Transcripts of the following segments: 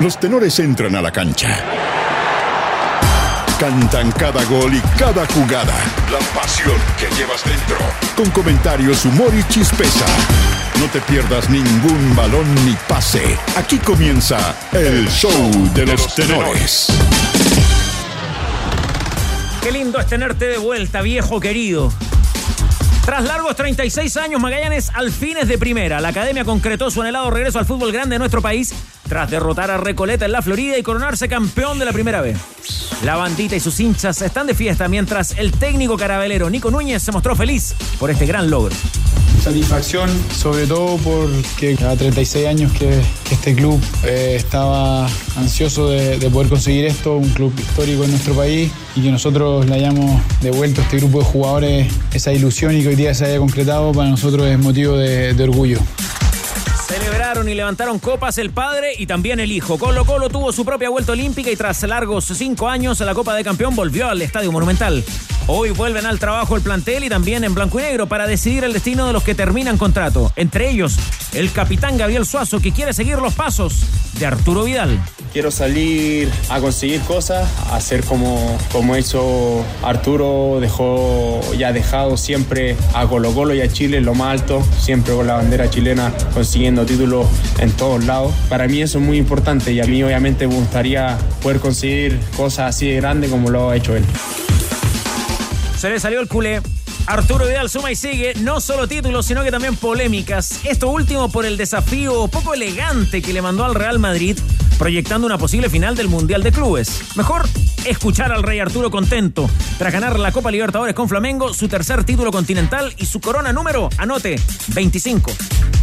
Los tenores entran a la cancha. Cantan cada gol y cada jugada. La pasión que llevas dentro. Con comentarios, humor y chispeza. No te pierdas ningún balón ni pase. Aquí comienza el show de los tenores. Qué lindo es tenerte de vuelta, viejo querido. Tras largos 36 años, Magallanes al fines de primera. La academia concretó su anhelado regreso al fútbol grande de nuestro país tras derrotar a Recoleta en la Florida y coronarse campeón de la primera vez. La bandita y sus hinchas están de fiesta mientras el técnico carabelero Nico Núñez se mostró feliz por este gran logro. Satisfacción, sobre todo porque a 36 años que, este club eh, estaba ansioso de, de, poder conseguir esto, un club histórico en nuestro país y que nosotros le hayamos devuelto a este grupo de jugadores esa ilusión y que hoy día se haya concretado, para nosotros es motivo de orgullo. Y levantaron copas el padre y también el hijo. Colo Colo tuvo su propia vuelta olímpica y tras largos cinco años la Copa de Campeón volvió al Estadio Monumental. Hoy vuelven al trabajo el plantel y también en blanco y negro para decidir el destino de los que terminan contrato. Entre ellos, el capitán Gabriel Suazo que quiere seguir los pasos de Arturo Vidal. Quiero salir a conseguir cosas, hacer como, como hizo Arturo, dejó ya dejado siempre a Colo Colo y a Chile en lo más alto, siempre con la bandera chilena consiguiendo títulos en todos lados. Para mí eso es muy importante y a mí obviamente me gustaría poder conseguir cosas así de grandes como lo ha hecho él. Se le salió el culé. Arturo Vidal suma y sigue, no solo títulos, sino que también polémicas. Esto último por el desafío poco elegante que le mandó al Real Madrid, proyectando una posible final del Mundial de Clubes. Mejor escuchar al Rey Arturo contento tras ganar la Copa Libertadores con Flamengo, su tercer título continental y su corona número, anote, 25.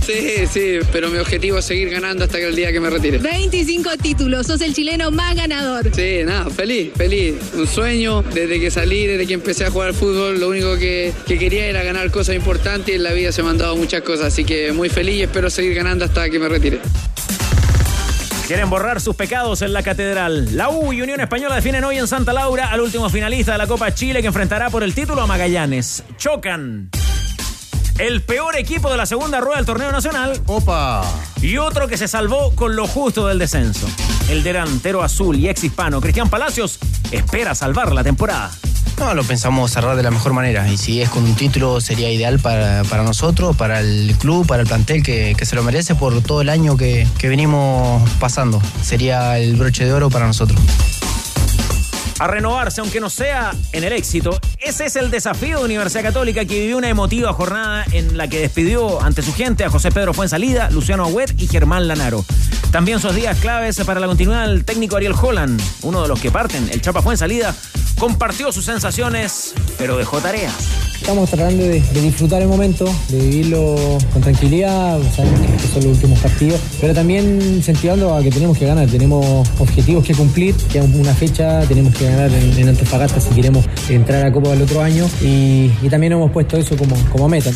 Sí, sí, pero mi objetivo es seguir ganando hasta que el día que me retire. 25 títulos, sos el chileno más ganador. Sí, nada, feliz, feliz. Un sueño desde que salí, desde que empecé a jugar al fútbol, lo único que, que quería era ganar cosas importantes y en la vida se me han dado muchas cosas, así que muy feliz y espero seguir ganando hasta que me retire. Quieren borrar sus pecados en la catedral. La U y Unión Española definen hoy en Santa Laura al último finalista de la Copa Chile que enfrentará por el título a Magallanes. Chocan el peor equipo de la segunda rueda del torneo nacional. ¡Opa! Y otro que se salvó con lo justo del descenso. El delantero azul y ex hispano Cristian Palacios espera salvar la temporada. No, lo pensamos cerrar de la mejor manera. Y si es con un título, sería ideal para, para nosotros, para el club, para el plantel que, que se lo merece por todo el año que, que venimos pasando. Sería el broche de oro para nosotros a renovarse, aunque no sea en el éxito. Ese es el desafío de Universidad Católica, que vivió una emotiva jornada en la que despidió ante su gente a José Pedro Fuensalida, Luciano Agüet y Germán Lanaro. También sus días claves para la continuidad del técnico Ariel Holland, uno de los que parten, el Chapa Fuensalida, compartió sus sensaciones, pero dejó tareas. Estamos tratando de, de, disfrutar el momento, de vivirlo con tranquilidad, sabemos que son los últimos partidos, pero también incentivando a que tenemos que ganar, tenemos objetivos que cumplir, tenemos una fecha, tenemos que ganar en, en Antofagasta si queremos entrar a Copa del otro año y, y también hemos puesto eso como, como meta.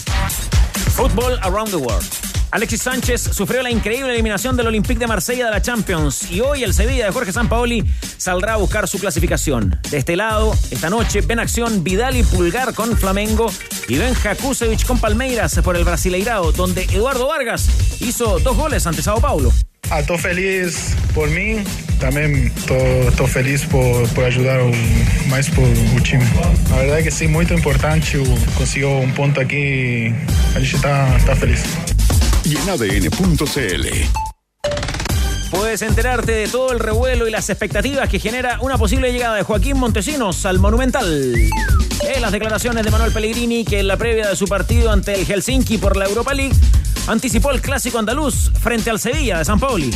Football Around the World. Alexis Sánchez sufrió la increíble eliminación del Olympique de Marsella de la Champions y hoy el Sevilla de Jorge Sampaoli saldrá a buscar su clasificación. De este lado, esta noche ven acción Vidal y Pulgar con Flamengo y Ben Jakusevich con Palmeiras por el Brasileirao, donde Eduardo Vargas hizo dos goles ante Sao Paulo. Estou feliz por mim, também estou feliz por, por ajudar o, mais por o time. Na verdade que sim, muito importante, conseguiu um ponto aqui, a está tá feliz. Y. Puedes enterarte de todo el revuelo y las expectativas que genera una posible llegada de Joaquín Montesinos al Monumental. En las declaraciones de Manuel Pellegrini, que en la previa de su partido ante el Helsinki por la Europa League, anticipó el clásico andaluz frente al Sevilla de San Pauli.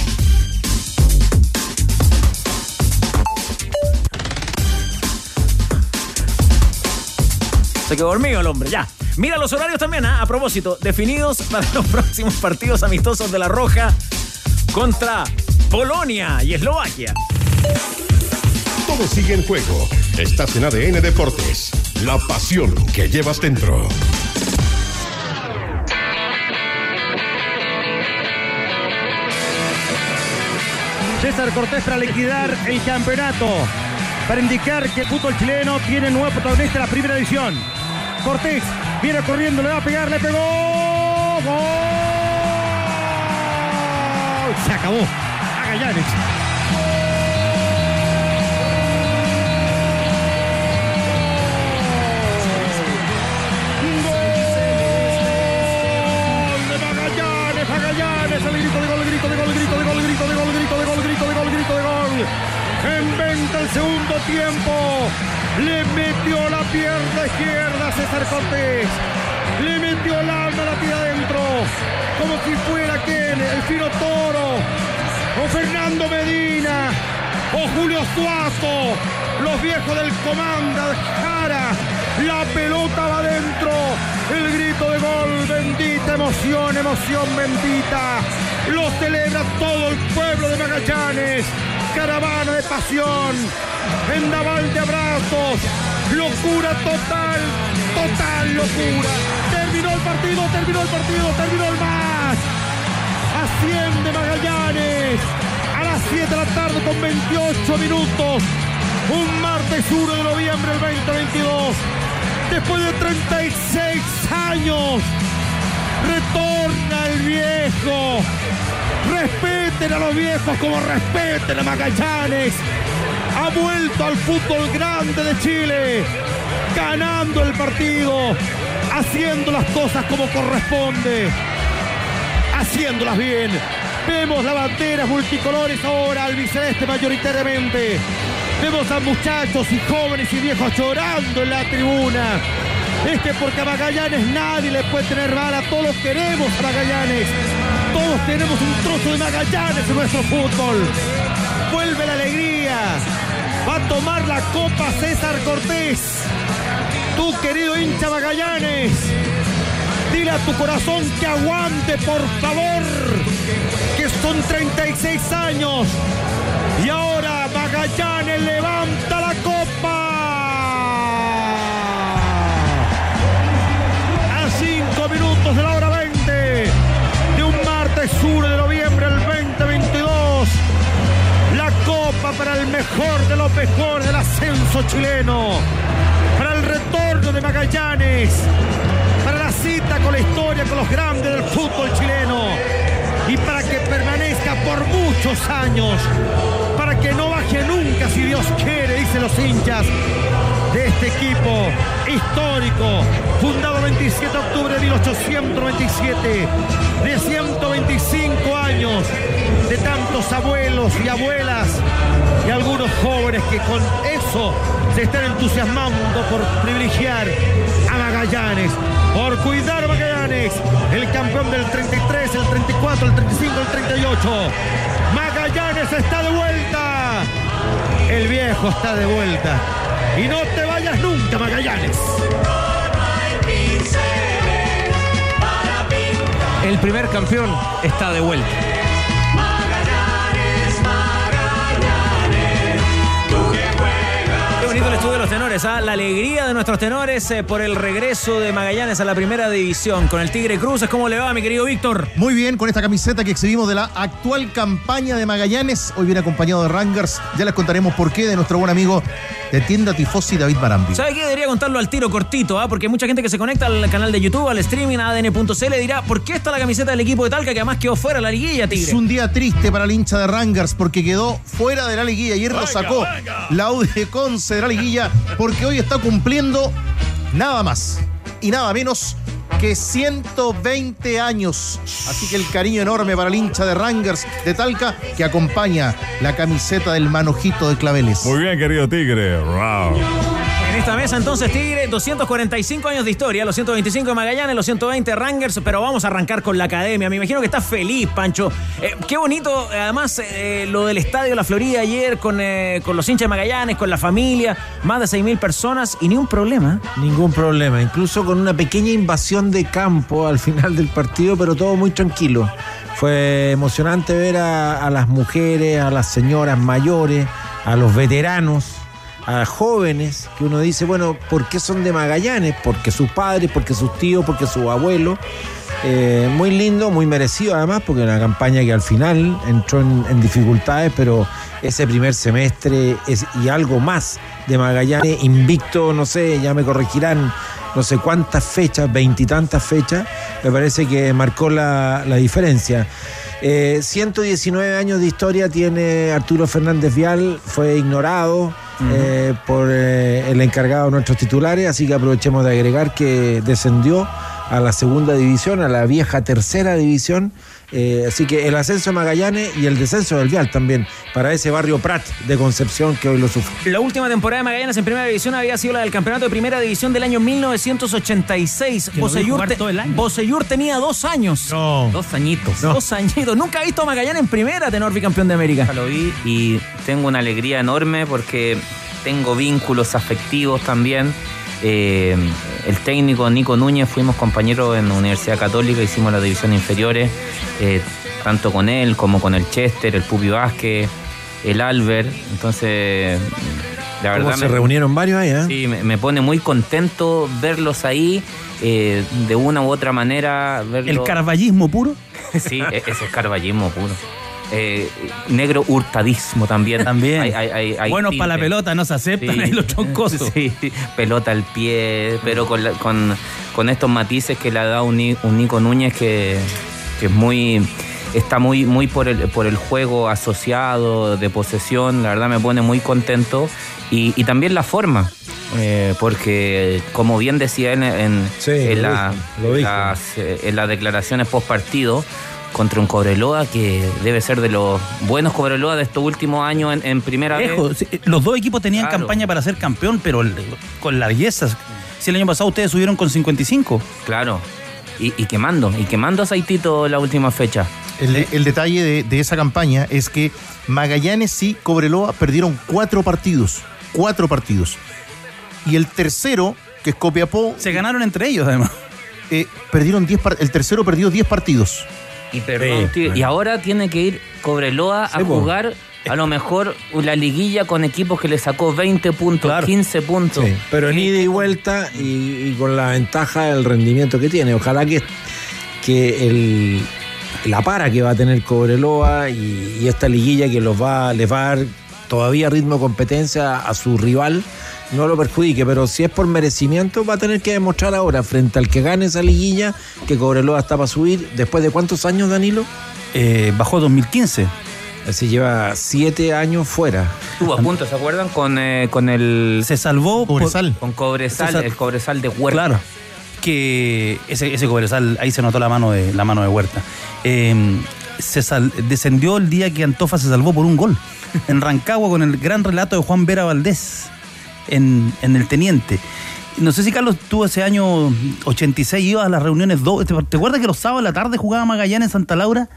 Se quedó dormido el hombre, ya. Mira los horarios también, ¿eh? a propósito, definidos para los próximos partidos amistosos de La Roja contra Polonia y Eslovaquia. Todo sigue en juego. Estás en ADN Deportes. La pasión que llevas dentro. César Cortés para liquidar el campeonato. Para indicar que el fútbol chileno tiene nuevo protagonista en la primera edición. Cortés viene corriendo, le va a pegar, le pegó. ¡Gol! Se acabó. Magallanes. Magallanes, el grito de gol, grito de gol, grito de gol, grito de gol, grito de gol, grito de gol, grito de gol. Inventa el segundo tiempo. Le metió la pierna izquierda a César Cortés. Le metió el alma la tira adentro. Como si fuera aquel, el fino toro. O Fernando Medina. O Julio Suazo. Los viejos del comando Jara. La pelota va adentro. El grito de gol. Bendita emoción, emoción bendita. Lo celebra todo el pueblo de Magallanes. Caravana de pasión. Vendaval de abrazos. Locura total. Total locura. Terminó el partido, terminó el partido, terminó el más. Asciende Magallanes. A las 7 de la tarde con 28 minutos. Un martes 1 de noviembre del 2022. Después de 36 años. Retorna el viejo. Respeten a los viejos como respeten a Magallanes. Ha vuelto al fútbol grande de Chile. Ganando el partido. Haciendo las cosas como corresponde. Haciéndolas bien. Vemos las banderas multicolores ahora, albiceleste mayoritariamente. Vemos a muchachos y jóvenes y viejos llorando en la tribuna. Es que porque a Magallanes nadie le puede tener mala. Todos queremos a Magallanes. Todos tenemos un trozo de Magallanes en nuestro fútbol. Vuelve la alegría. Va a tomar la copa César Cortés. Tu querido hincha Magallanes. Dile a tu corazón que aguante, por favor. Que son 36 años. Y ahora Magallanes levanta la copa. Mejor de los mejores del ascenso chileno. Para el retorno de Magallanes. Para la cita con la historia, con los grandes del fútbol chileno. Y para que permanezca por muchos años. Para que no baje nunca, si Dios quiere, dicen los hinchas de este equipo histórico, fundado 27 de octubre de 1897, de 125 años, de tantos abuelos y abuelas y algunos jóvenes que con eso se están entusiasmando por privilegiar a Magallanes, por cuidar a Magallanes, el campeón del 33, el 34, el 35, el 38. Magallanes está de vuelta. El viejo está de vuelta. Y no te vayas nunca, Magallanes. El primer campeón está de vuelta. Bonito el estudio de los tenores, ¿ah? la alegría de nuestros tenores eh, por el regreso de Magallanes a la primera división con el Tigre Cruces. ¿Cómo le va, mi querido Víctor? Muy bien, con esta camiseta que exhibimos de la actual campaña de Magallanes, hoy viene acompañado de Rangers. Ya les contaremos por qué de nuestro buen amigo de tienda Tifosi David Barambi. ¿Sabe qué? Debería contarlo al tiro cortito, ¿ah? porque mucha gente que se conecta al canal de YouTube, al streaming, a ADN.cl, dirá, ¿por qué está la camiseta del equipo de Talca que además quedó fuera de la liguilla, Tigre? Es un día triste para el hincha de Rangers porque quedó fuera de la liguilla. Ayer lo sacó la U de Conce la liguilla porque hoy está cumpliendo nada más y nada menos que 120 años. Así que el cariño enorme para el hincha de Rangers de Talca que acompaña la camiseta del manojito de claveles. Muy bien, querido Tigre. Wow. Esta mesa entonces Tigre, 245 años de historia, los 125 de Magallanes, los 120 Rangers, pero vamos a arrancar con la academia. Me imagino que estás feliz, Pancho. Eh, qué bonito, además, eh, lo del Estadio La Florida ayer con, eh, con los hinchas de Magallanes, con la familia, más de 6.000 personas y ni un problema. Ningún problema, incluso con una pequeña invasión de campo al final del partido, pero todo muy tranquilo. Fue emocionante ver a las mujeres, a las señoras mayores, a los veteranos a jóvenes que uno dice, bueno, ¿por qué son de Magallanes? Porque sus padres, porque sus tíos, porque sus abuelos. Eh, muy lindo, muy merecido además, porque una campaña que al final entró en, dificultades, pero ese primer semestre es, y algo más de Magallanes, invicto, no sé, ya me corregirán, no sé cuántas fechas, veintitantas fechas, me parece que marcó la, la diferencia. Eh, 119 años de historia tiene Arturo Fernández Vial, fue ignorado eh, por eh, el encargado de nuestros titulares, así que aprovechemos de agregar que descendió a la segunda división, a la vieja tercera división, Eh, así que el ascenso de Magallanes y el descenso del Vial también, para ese barrio Prat de Concepción que hoy lo sufre. La última temporada de Magallanes en primera división había sido la del campeonato de primera división del año 1986. Que lo vi jugar te- todo el año. Bocellur tenía dos años. Dos añitos. Dos añitos. Nunca ha visto a Magallanes en primera, tenor bicampeón de América. Lo vi y tengo una alegría enorme porque tengo vínculos afectivos también. Eh, el técnico Nico Núñez, fuimos compañeros en la Universidad Católica, hicimos las divisiones inferiores, eh, tanto con él como con el Chester, el Pupi Vázquez, el Albert. Entonces, la ¿Cómo verdad. se me- reunieron varios ahí, ¿eh? Sí, me, me pone muy contento verlos ahí, eh, de una u otra manera. El carballismo puro. Sí, e- ese es carballismo puro. Eh, negro hurtadismo también. También. Hay- hay- hay- hay Buenos para la pelota, no se aceptan Sí. ahí los troncosos. Sí, pelota al pie, pero con, la- con, con estos matices que le ha dado un, un Nico Núñez que, que es muy está muy muy por el por el juego asociado de posesión, la verdad me pone muy contento y, y también la forma. eh, porque como bien decía él en, en, lo la- las, eh, en las declaraciones post partido contra un Cobreloa que debe ser de los buenos Cobreloa de estos últimos años en, en primera vez. Los dos equipos tenían Claro. campaña para ser campeón, pero el- con larguezas. Si el año pasado ustedes subieron con 55. Claro. Y, y quemando, y quemando aceitito la última fecha. El, el detalle de, de esa campaña es que Magallanes y Cobreloa perdieron cuatro partidos. Cuatro partidos. Y el tercero, que es Copiapó. Se ganaron entre ellos, además. eh, perdieron 10 par- El tercero perdió 10 partidos. Y perdón, tío, y ahora tiene que ir Cobreloa a po. jugar a lo mejor la liguilla con equipos que le sacó 20 puntos, 15 puntos. Sí, pero en ida y vuelta y, y con la ventaja del rendimiento que tiene. Ojalá que, que el, la para que va a tener Cobreloa y, y esta liguilla que los va, les va a dar todavía ritmo de competencia a su rival no lo perjudique, pero si es por merecimiento va a tener que demostrar ahora frente al que gane esa liguilla que Cobreloa está para subir. ¿Después de cuántos años, Danilo? Eh, bajó 2015. Así lleva siete años fuera. Estuvo a punto, ¿se acuerdan? Con, eh, con el... Se salvó por- Cobresal. Con Cobresal, sal- el Cobresal de Huerta. Claro. Que ese, ese Cobresal, ahí se notó la mano de, la mano de Huerta. Eh, se sal- descendió el día que Antofa se salvó por un gol. En Rancagua con el gran relato de Juan Vera Valdés en, en el Teniente. No sé si Carlos tú ese año 86 ibas a las reuniones do- ¿Te, te acuerdas que los sábados de la tarde jugaba Magallanes en Santa Laura?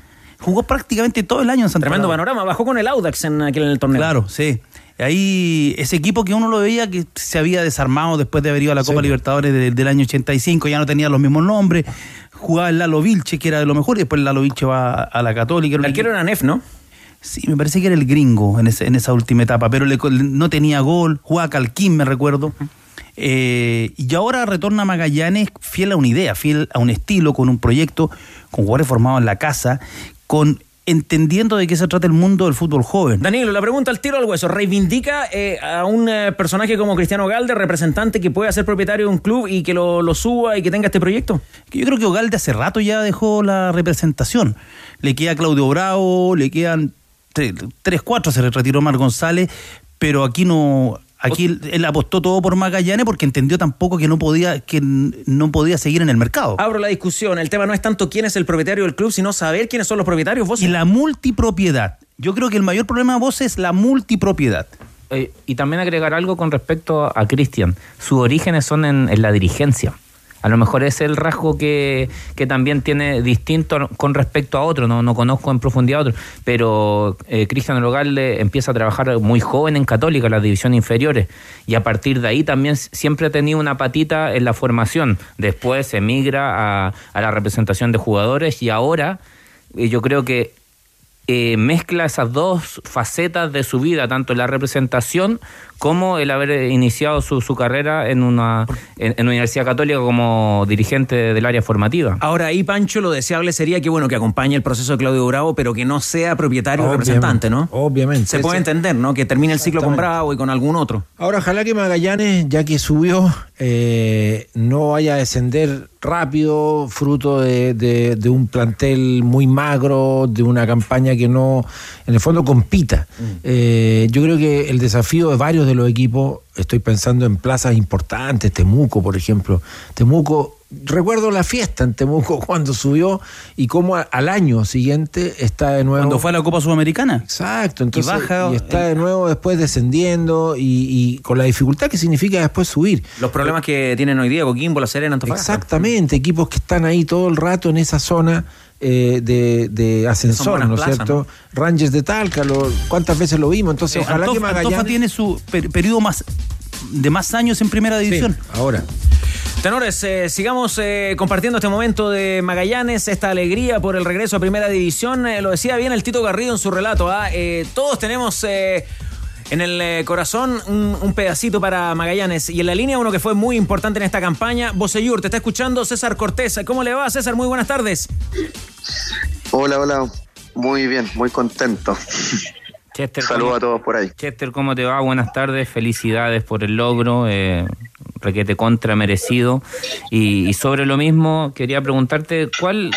Jugó prácticamente todo el año en Santa Tremendo Laura. panorama. Bajó con el Audax en aquel en el torneo. Claro, sí. Ahí ese equipo que uno lo veía que se había desarmado después de haber ido a la Copa Libertadores de- del año 85, ya no tenía los mismos nombres. Jugaba el Lalo Vilche, que era de lo mejor, y después el Lalo Vilche va a, a la Católica. El arquero era Nef, ¿no? Sí, me parece que era el gringo en, ese- en esa última etapa, pero le- no tenía gol, jugaba Calquín, me recuerdo. Eh, y ahora retorna Magallanes fiel a una idea, fiel a un estilo, con un proyecto, con jugadores formados en la casa, con entendiendo de qué se trata el mundo del fútbol joven. Danilo, la pregunta al tiro al hueso. ¿Reivindica eh, a un eh, personaje como Cristiano Galde, representante que pueda ser propietario de un club y que lo, lo suba y que tenga este proyecto? Yo creo que Ogalde hace rato ya dejó la representación. Le queda Claudio Bravo, le quedan tre- tres, cuatro, se retiró Mar González, pero aquí no. Aquí él, apostó todo por Magallanes porque entendió tampoco que no podía que no podía seguir en el mercado. Abro la discusión. El tema no es tanto quién es el propietario del club, sino saber quiénes son los propietarios. ¿Vos? Y la multipropiedad. Yo creo que el mayor problema de vos es la multipropiedad. Eh, y también agregar algo con respecto a Cristian. Sus orígenes son en, en la dirigencia. A lo mejor es el rasgo que, que también tiene distinto con respecto a otro, no, no conozco en profundidad otro, pero eh, Cristian Logalde empieza a trabajar muy joven en Católica, en las divisiones inferiores, y a partir de ahí también siempre ha tenido una patita en la formación. Después emigra a, a la representación de jugadores y ahora eh, yo creo que eh, mezcla esas dos facetas de su vida, tanto la representación como el haber iniciado su, su carrera en una, en, en Universidad Católica como dirigente del área formativa. Ahora ahí, Pancho, lo deseable sería que bueno que acompañe el proceso de Claudio Bravo, pero que no sea propietario o Obviamente, representante, ¿no? Obviamente. Se puede entender, ¿no? Que termine el ciclo con. Bravo y con algún otro. Ahora, ojalá que Magallanes, ya que subió, eh, no vaya a descender rápido, fruto de, de- de un plantel muy magro, de una campaña que no, en el fondo, compita. Eh, yo creo que el desafío de varios de los equipos, estoy pensando en plazas importantes, Temuco, por ejemplo. Temuco recuerdo la fiesta en Temuco cuando subió y cómo al año siguiente está de nuevo. Cuando fue a la Copa Sudamericana. Exacto, entonces Y baja, y está de nuevo después descendiendo y, y con la dificultad que significa después subir. Los problemas que tienen hoy día Coquimbo, La Serena, Antofagasta. Exactamente, equipos que están ahí todo el rato en esa zona eh, de, de ascensor, ¿no es cierto? Rangers de Talca, lo- ¿cuántas veces lo vimos? Entonces, Eh, ojalá Antofa, que Magallanes... Antofa tiene su per- periodo más de más años en primera división. ahora. Tenores, eh, sigamos eh, compartiendo este momento de Magallanes, esta alegría por el regreso a Primera División. Eh, lo decía bien el Tito Garrido en su relato. ¿ah? Eh, todos tenemos eh, en el corazón un, un pedacito para Magallanes. Y en la línea uno que fue muy importante en esta campaña, Boseyur, te está escuchando César Cortés. ¿Cómo le va, César? Muy buenas tardes. Hola, hola. Muy bien, muy contento. Chester, Saludos ¿cómo- a todos por ahí. Chester, ¿cómo te va? Buenas tardes, felicidades por el logro, eh, requete contra merecido. Y, y sobre lo mismo, quería preguntarte, ¿cuál,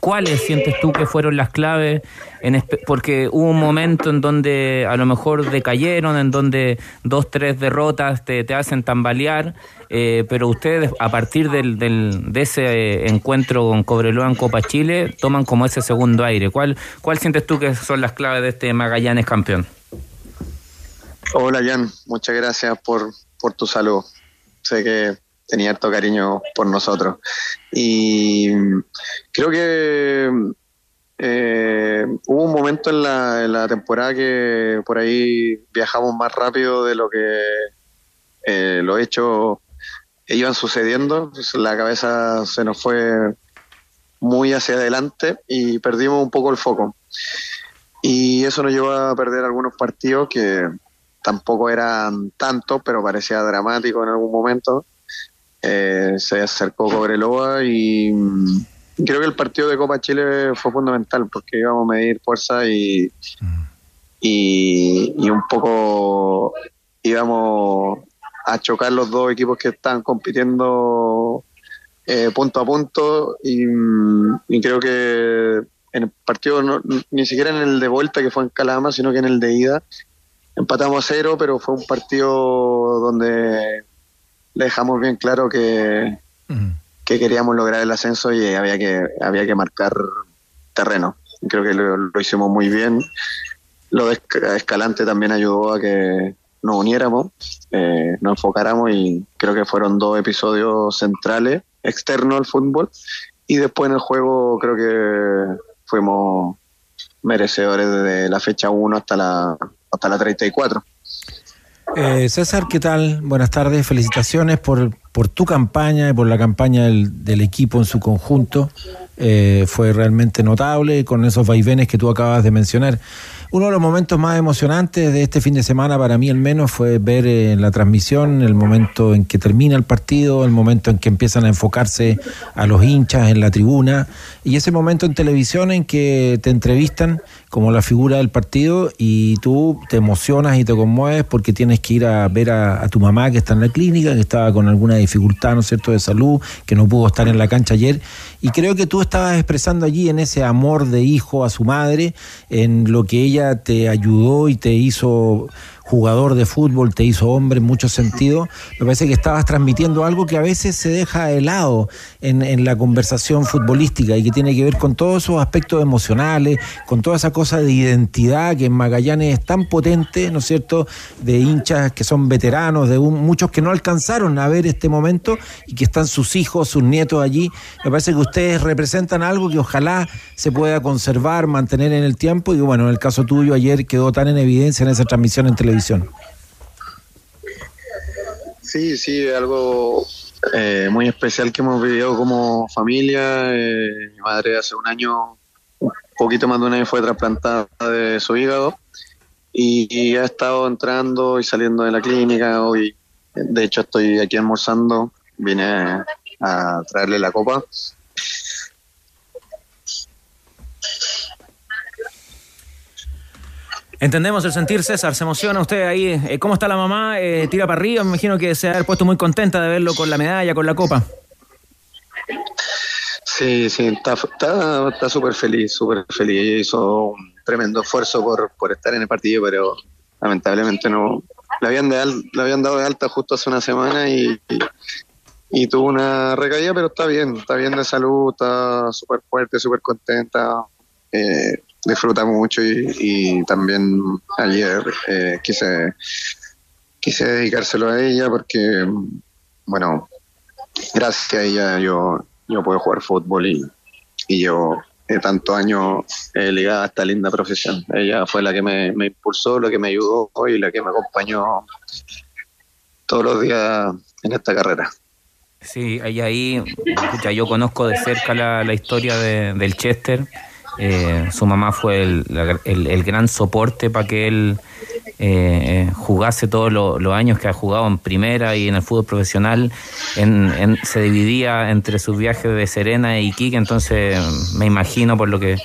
¿cuáles sientes tú que fueron las claves? En porque hubo un momento en donde a lo mejor decayeron, en donde dos, tres derrotas te, te hacen tambalear, eh, pero ustedes a partir del, del- de ese eh, encuentro con Cobreloa en Copa Chile toman como ese segundo aire. ¿Cuál, ¿Cuál sientes tú que son las claves de este Magallanes campeón? Hola, Jan. Muchas gracias por, por tu saludo. Sé que tenía harto cariño por nosotros. Y creo que eh, hubo un momento en la, en la temporada que por ahí viajamos más rápido de lo que eh, los hechos iban sucediendo. La cabeza se nos fue muy hacia adelante y perdimos un poco el foco. Y eso nos llevó a perder algunos partidos que tampoco eran tantos, pero parecía dramático en algún momento. Eh, se acercó Cobreloa y mm, creo que el partido de Copa Chile fue fundamental porque íbamos a medir fuerza y, y, y un poco íbamos a chocar los dos equipos que están compitiendo eh, punto a punto y, mm, y creo que en el partido, no- ni siquiera en el de vuelta que fue en Calama, sino que en el de ida, empatamos a cero, pero fue un partido donde le dejamos bien claro que, que queríamos lograr el ascenso y había que, había que marcar terreno. Creo que lo, lo hicimos muy bien. Lo de Esca- Escalante también ayudó a que nos uniéramos, eh, nos enfocáramos y creo que fueron dos episodios centrales, externos al fútbol. Y después en el juego creo que fuimos merecedores desde la fecha 1 hasta la, hasta la 34. Eh, César, ¿qué tal? Buenas tardes, felicitaciones por, por tu campaña y por la campaña del, equipo en su conjunto. Eh, fue realmente notable con esos vaivenes que tú acabas de mencionar. Uno de los momentos más emocionantes de este fin de semana, para mí al menos, fue ver en la transmisión el momento en que termina el partido, el momento en que empiezan a enfocarse a los hinchas en la tribuna y ese momento en televisión en que te entrevistan como la figura del partido y tú te emocionas y te conmueves porque tienes que ir a ver a, a tu mamá que está en la clínica, que estaba con alguna dificultad, ¿no es cierto?, de salud, que no pudo estar en la cancha ayer. Y creo que tú estabas expresando allí en ese amor de hijo a su madre, en lo que ella te ayudó y te hizo jugador de fútbol, te hizo hombre en muchos sentidos. Me parece que estabas transmitiendo algo que a veces se deja de lado en, la conversación futbolística y que tiene que ver con todos esos aspectos emocionales, con toda esa cosa de identidad que en Magallanes es tan potente, ¿no es cierto?, de hinchas que son veteranos, de muchos que no alcanzaron a ver este momento y que están sus hijos, sus nietos allí. Me parece que ustedes representan algo que ojalá se pueda conservar, mantener en el tiempo y bueno, en el caso tuyo ayer quedó tan en evidencia en esa transmisión en televisión. Sí, sí, algo eh, muy especial que hemos vivido como familia. Eh, mi madre hace un año, un poquito más de un año, fue trasplantada de su hígado y, y ha estado entrando y saliendo de la clínica. Hoy, de hecho, estoy aquí almorzando. Vine a, a traerle la copa. Entendemos el sentir, César. Se emociona usted ahí. Eh, ¿Cómo está la mamá? Eh, tira para arriba. Me imagino que se ha puesto muy contenta de verlo con la medalla, con la copa. Sí, sí, está súper feliz, súper feliz. Ella hizo un tremendo esfuerzo por, por estar en el partido, pero lamentablemente no. La habían, de la habían dado de alta justo hace una semana y, y, y tuvo una recaída, pero está bien, está bien de salud, está súper fuerte, súper contenta, eh, disfruta mucho y, también ayer eh, quise, quise dedicárselo a ella porque, bueno, gracias a ella yo, yo puedo jugar fútbol y, y yo de tantos años eh, ligada a esta linda profesión. Ella fue la que me, me impulsó, la que me ayudó y la que me acompañó todos los días en esta carrera. Sí, ahí, ahí escucha, yo conozco de cerca la, la historia de- del Chester. Eh, su mamá fue el, el- el gran soporte para que él eh, jugase todos lo- los años que ha jugado en primera y en el fútbol profesional. En, se dividía entre sus viajes de Serena e Iquique, entonces me imagino por lo que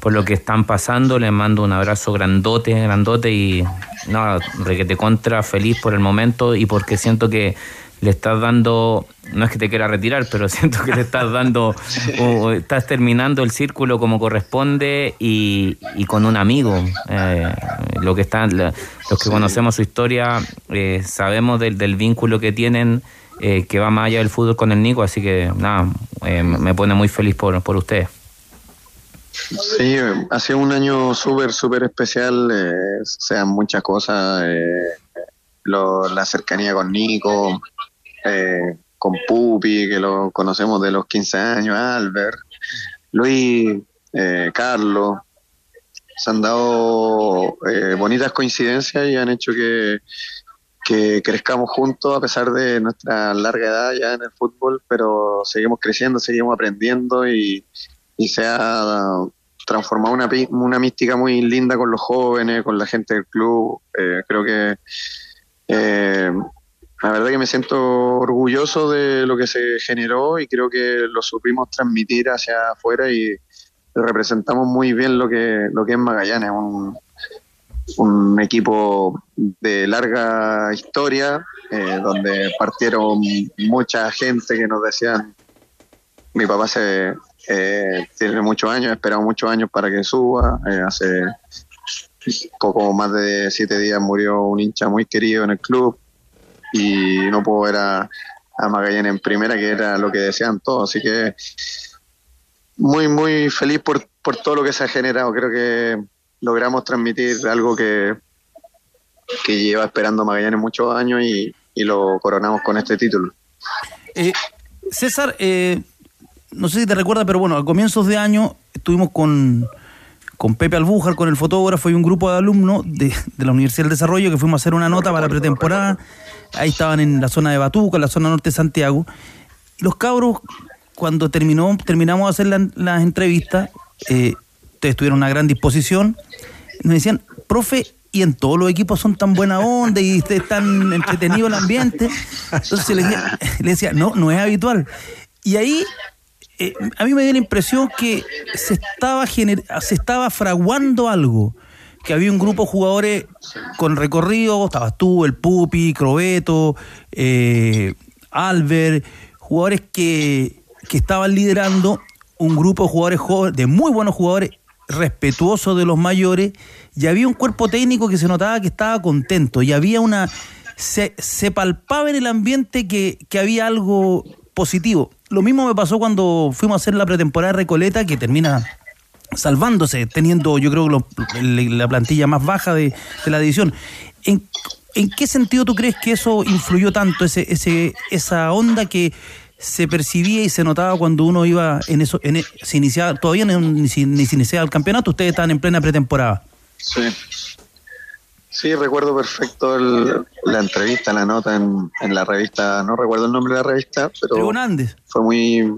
por lo que están pasando. Les mando un abrazo grandote, grandote y no, requete contra, feliz por el momento y porque siento que le estás dando, no es que te quiera retirar, pero siento que le estás dando, o estás terminando el círculo como corresponde y, y con un amigo. Eh, lo que están, los que conocemos su historia eh, sabemos del, del vínculo que tienen. eh, que va más allá del fútbol con el Nico, así que nada, eh, me pone muy feliz por, por ustedes. Sí, ha sido un año súper, súper especial, eh, sean muchas cosas, eh, lo- la cercanía con Nico, eh, con Pupi, que lo conocemos de los 15 años, Albert, Luis, eh, Carlos, se han dado eh, bonitas coincidencias y han hecho que, que crezcamos juntos a pesar de nuestra larga edad ya en el fútbol, pero seguimos creciendo, seguimos aprendiendo y, se ha transformado una, una mística muy linda con los jóvenes, con la gente del club. Creo que la verdad que me siento orgulloso de lo que se generó y creo que lo supimos transmitir hacia afuera y representamos muy bien lo que, lo que es Magallanes, un, un equipo de larga historia, eh, donde partieron mucha gente que nos decían, mi papá se eh, tiene muchos años, ha esperado muchos años para que suba, eh, hace poco más de siete días murió un hincha muy querido en el club y no pudo ver a, a Magallanes en primera, que era lo que desean todos, así que muy, muy feliz por, por todo lo que se ha generado. Creo que logramos transmitir algo que, que lleva esperando Magallanes muchos años y, y lo coronamos con este título. Eh, César, eh, no sé si te recuerdas, pero bueno, a comienzos de año estuvimos con, con Pepe Albújar, con el fotógrafo y un grupo de alumnos de, de la Universidad del Desarrollo que fuimos a hacer una nota para la pretemporada. Ahí estaban en la zona de Batuca, en la zona norte de Santiago. Los cabros, cuando terminó, terminamos de hacer la- las entrevistas, eh, ustedes tuvieron una gran disposición. Nos decían, profe, y en todos los equipos son tan buena onda y es tan entretenido el ambiente. Entonces le decía, no, no es habitual. Y ahí eh, a mí me dio la impresión que se estaba, gener- se estaba fraguando algo. Que había un grupo de jugadores con recorrido, estabas tú, el Pupi, Crobeto, eh, Albert, jugadores que, que estaban liderando un grupo de jugadores jóvenes, de muy buenos jugadores, respetuosos de los mayores, y había un cuerpo técnico que se notaba que estaba contento, y había una. Se, se palpaba en el ambiente que, que había algo positivo. Lo mismo me pasó cuando fuimos a hacer la pretemporada de Recoleta, que termina salvándose, teniendo yo creo lo- la plantilla más baja de, de la división. ¿En, en qué sentido tú crees que eso influyó tanto, ese, ese, esa onda que se percibía y se notaba cuando uno iba en eso, en, se iniciaba, todavía no- ni, ni se iniciaba el campeonato, ustedes estaban en plena pretemporada. Sí. Sí, recuerdo perfecto el- la entrevista, la nota en, en la revista, no recuerdo el nombre de la revista, pero Tribuna Andes. fue muy...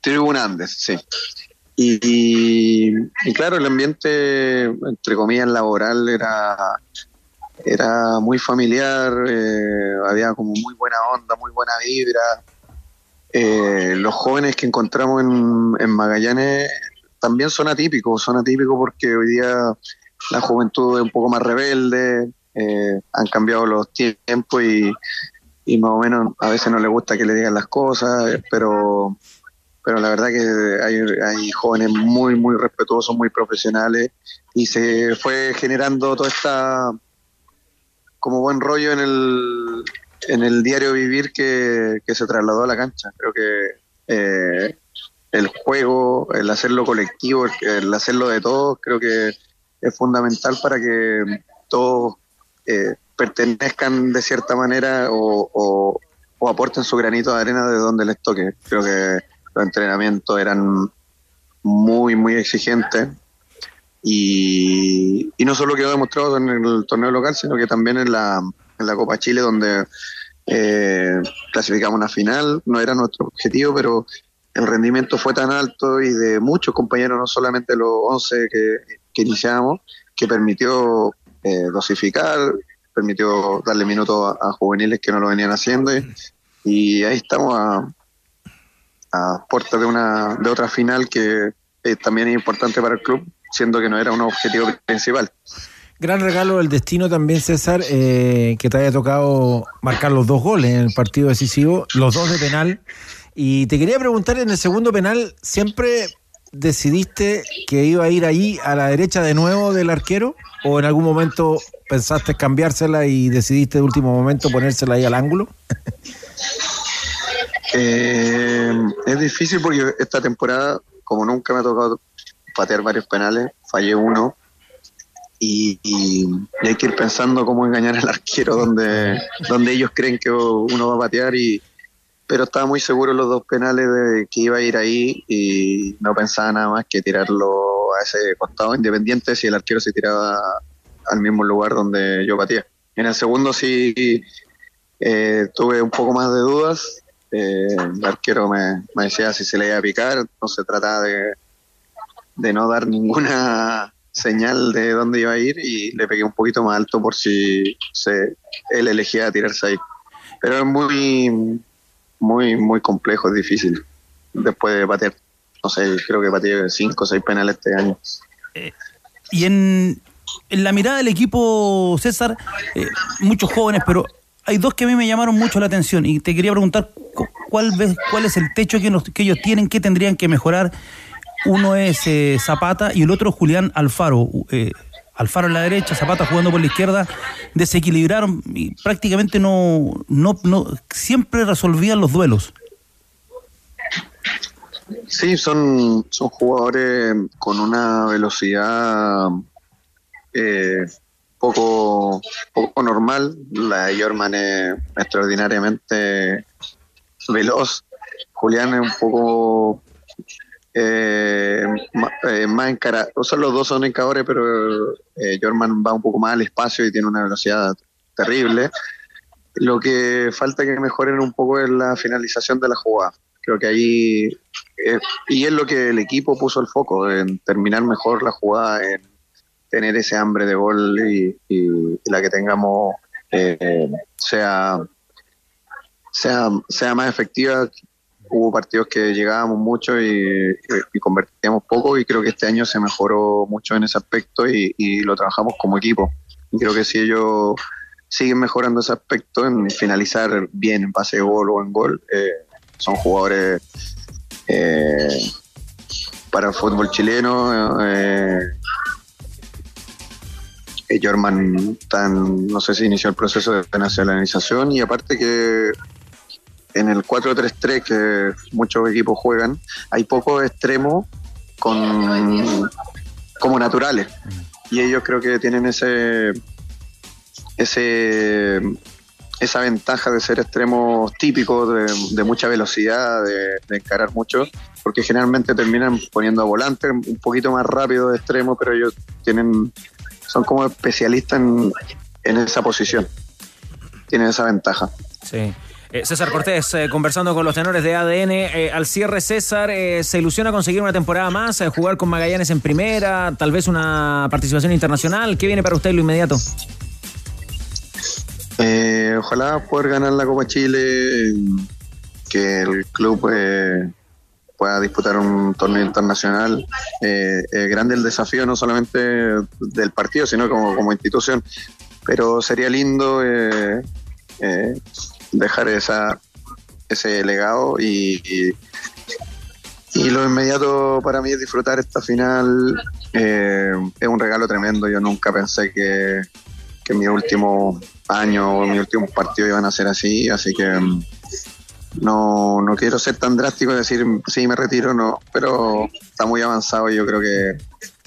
Tribuna Andes, sí. Y, claro, el ambiente, entre comillas, laboral era, era muy familiar, eh, había como muy buena onda, muy buena vibra. Eh, los jóvenes que encontramos en, Magallanes también son atípicos, son atípicos porque hoy día la juventud es un poco más rebelde, eh, han cambiado los tiempos y, y más o menos a veces no les gusta que le digan las cosas, pero, pero la verdad que hay, jóvenes muy, muy respetuosos, muy profesionales y se fue generando toda esta como buen rollo en el, en el diario vivir que, que se trasladó a la cancha. Creo que eh, el juego, el hacerlo colectivo, el, hacerlo de todos, creo que es fundamental para que todos eh, pertenezcan de cierta manera o aporten su granito de arena de donde les toque. Creo que los entrenamientos eran muy, muy exigentes. Y, no solo quedó demostrado en el torneo local, sino que también en la, en la Copa Chile, donde eh, clasificamos una final, no era nuestro objetivo, pero el rendimiento fue tan alto y de muchos compañeros, no solamente los 11 que, que iniciamos, que permitió eh, dosificar, permitió darle minutos a, a juveniles que no lo venían haciendo. Y, y ahí estamos a, a puertas de una de otra final que eh, también es importante para el club, siendo que no era un objetivo principal. Gran regalo del destino también, César, eh, que te haya tocado marcar los dos goles en el partido decisivo, los dos de penal. Y te quería preguntar, en el segundo penal, ¿siempre decidiste que iba a ir ahí a la derecha de nuevo del arquero? ¿O en algún momento pensaste cambiársela y decidiste de último momento ponérsela ahí al ángulo? Eh, es difícil porque esta temporada, como nunca me ha tocado patear varios penales, fallé uno y, hay que ir pensando cómo engañar al arquero donde, donde ellos creen que uno va a patear y pero estaba muy seguro los dos penales de que iba a ir ahí y no pensaba nada más que tirarlo a ese costado independiente si el arquero se tiraba al mismo lugar donde yo batía. En el segundo sí eh, tuve un poco más de dudas. Eh, el arquero me, decía si se le iba a picar, se trataba de, de no dar ninguna señal de dónde iba a ir y le pegué un poquito más alto por si se, él elegía tirarse ahí. Pero es muy, muy, muy complejo, es difícil. Después de patear, no sé, creo que pateé cinco o seis penales este año. Y en, en la mirada del equipo, César, eh, muchos jóvenes, pero hay dos que a mí me llamaron mucho la atención y te quería preguntar cu- cuál, ves, cuál es el techo que ellos tienen, qué tendrían que mejorar. Uno es eh, Zapata y el otro Julián Alfaro. Eh, Alfaro en la derecha, Zapata jugando por la izquierda, desequilibraron y prácticamente no, no, no siempre resolvían los duelos. Sí, son, son jugadores con una velocidad eh, poco, poco normal. La de Jorman es extraordinariamente veloz. Julián es un poco eh, ma- eh, más encarado. O sea, los dos son encadores, pero eh, Jorman va un poco más al espacio y tiene una velocidad terrible. Lo que falta que mejoren un poco es la finalización de la jugada. Creo que ahí, eh, y es lo que el equipo puso el foco, en terminar mejor la jugada, en tener ese hambre de gol y, la que tengamos eh, sea, sea, sea más efectiva. Hubo partidos que llegábamos mucho y, convertíamos poco y creo que este año se mejoró mucho en ese aspecto y, lo trabajamos como equipo. Y creo que si ellos siguen mejorando ese aspecto en finalizar bien en pase de gol o en gol, eh, son jugadores eh, para el fútbol chileno. Jorman tan, no sé si inició el proceso de nacionalización y aparte que en el 4-3-3 que muchos equipos juegan, hay pocos extremos con como naturales. Y ellos creo que tienen ese ese esa ventaja de ser extremos típicos, de, mucha velocidad, de, de encarar mucho, porque generalmente terminan poniendo a volante un poquito más rápido de extremo, pero ellos tienen son como especialistas en, en esa posición. Tienen esa ventaja. Sí. Eh, César Cortés, eh, conversando con los tenores de ADN. eh, al cierre, César, ¿se ilusiona conseguir una temporada más, jugar con Magallanes en primera, tal vez una participación internacional? ¿Qué viene para usted lo inmediato? Eh, ojalá poder ganar la Copa Chile, que el club eh, pueda disputar un torneo internacional. Eh, grande el desafío, no solamente del partido, sino como, como institución. Pero sería lindo eh, eh, dejar esa, ese legado y, y, lo inmediato para mí es disfrutar esta final. Eh, es un regalo tremendo. Yo nunca pensé que, que mi último año o mi último partido iban a ser así, así que no, no quiero ser tan drástico y decir sí, me retiro, no, pero está muy avanzado y yo creo que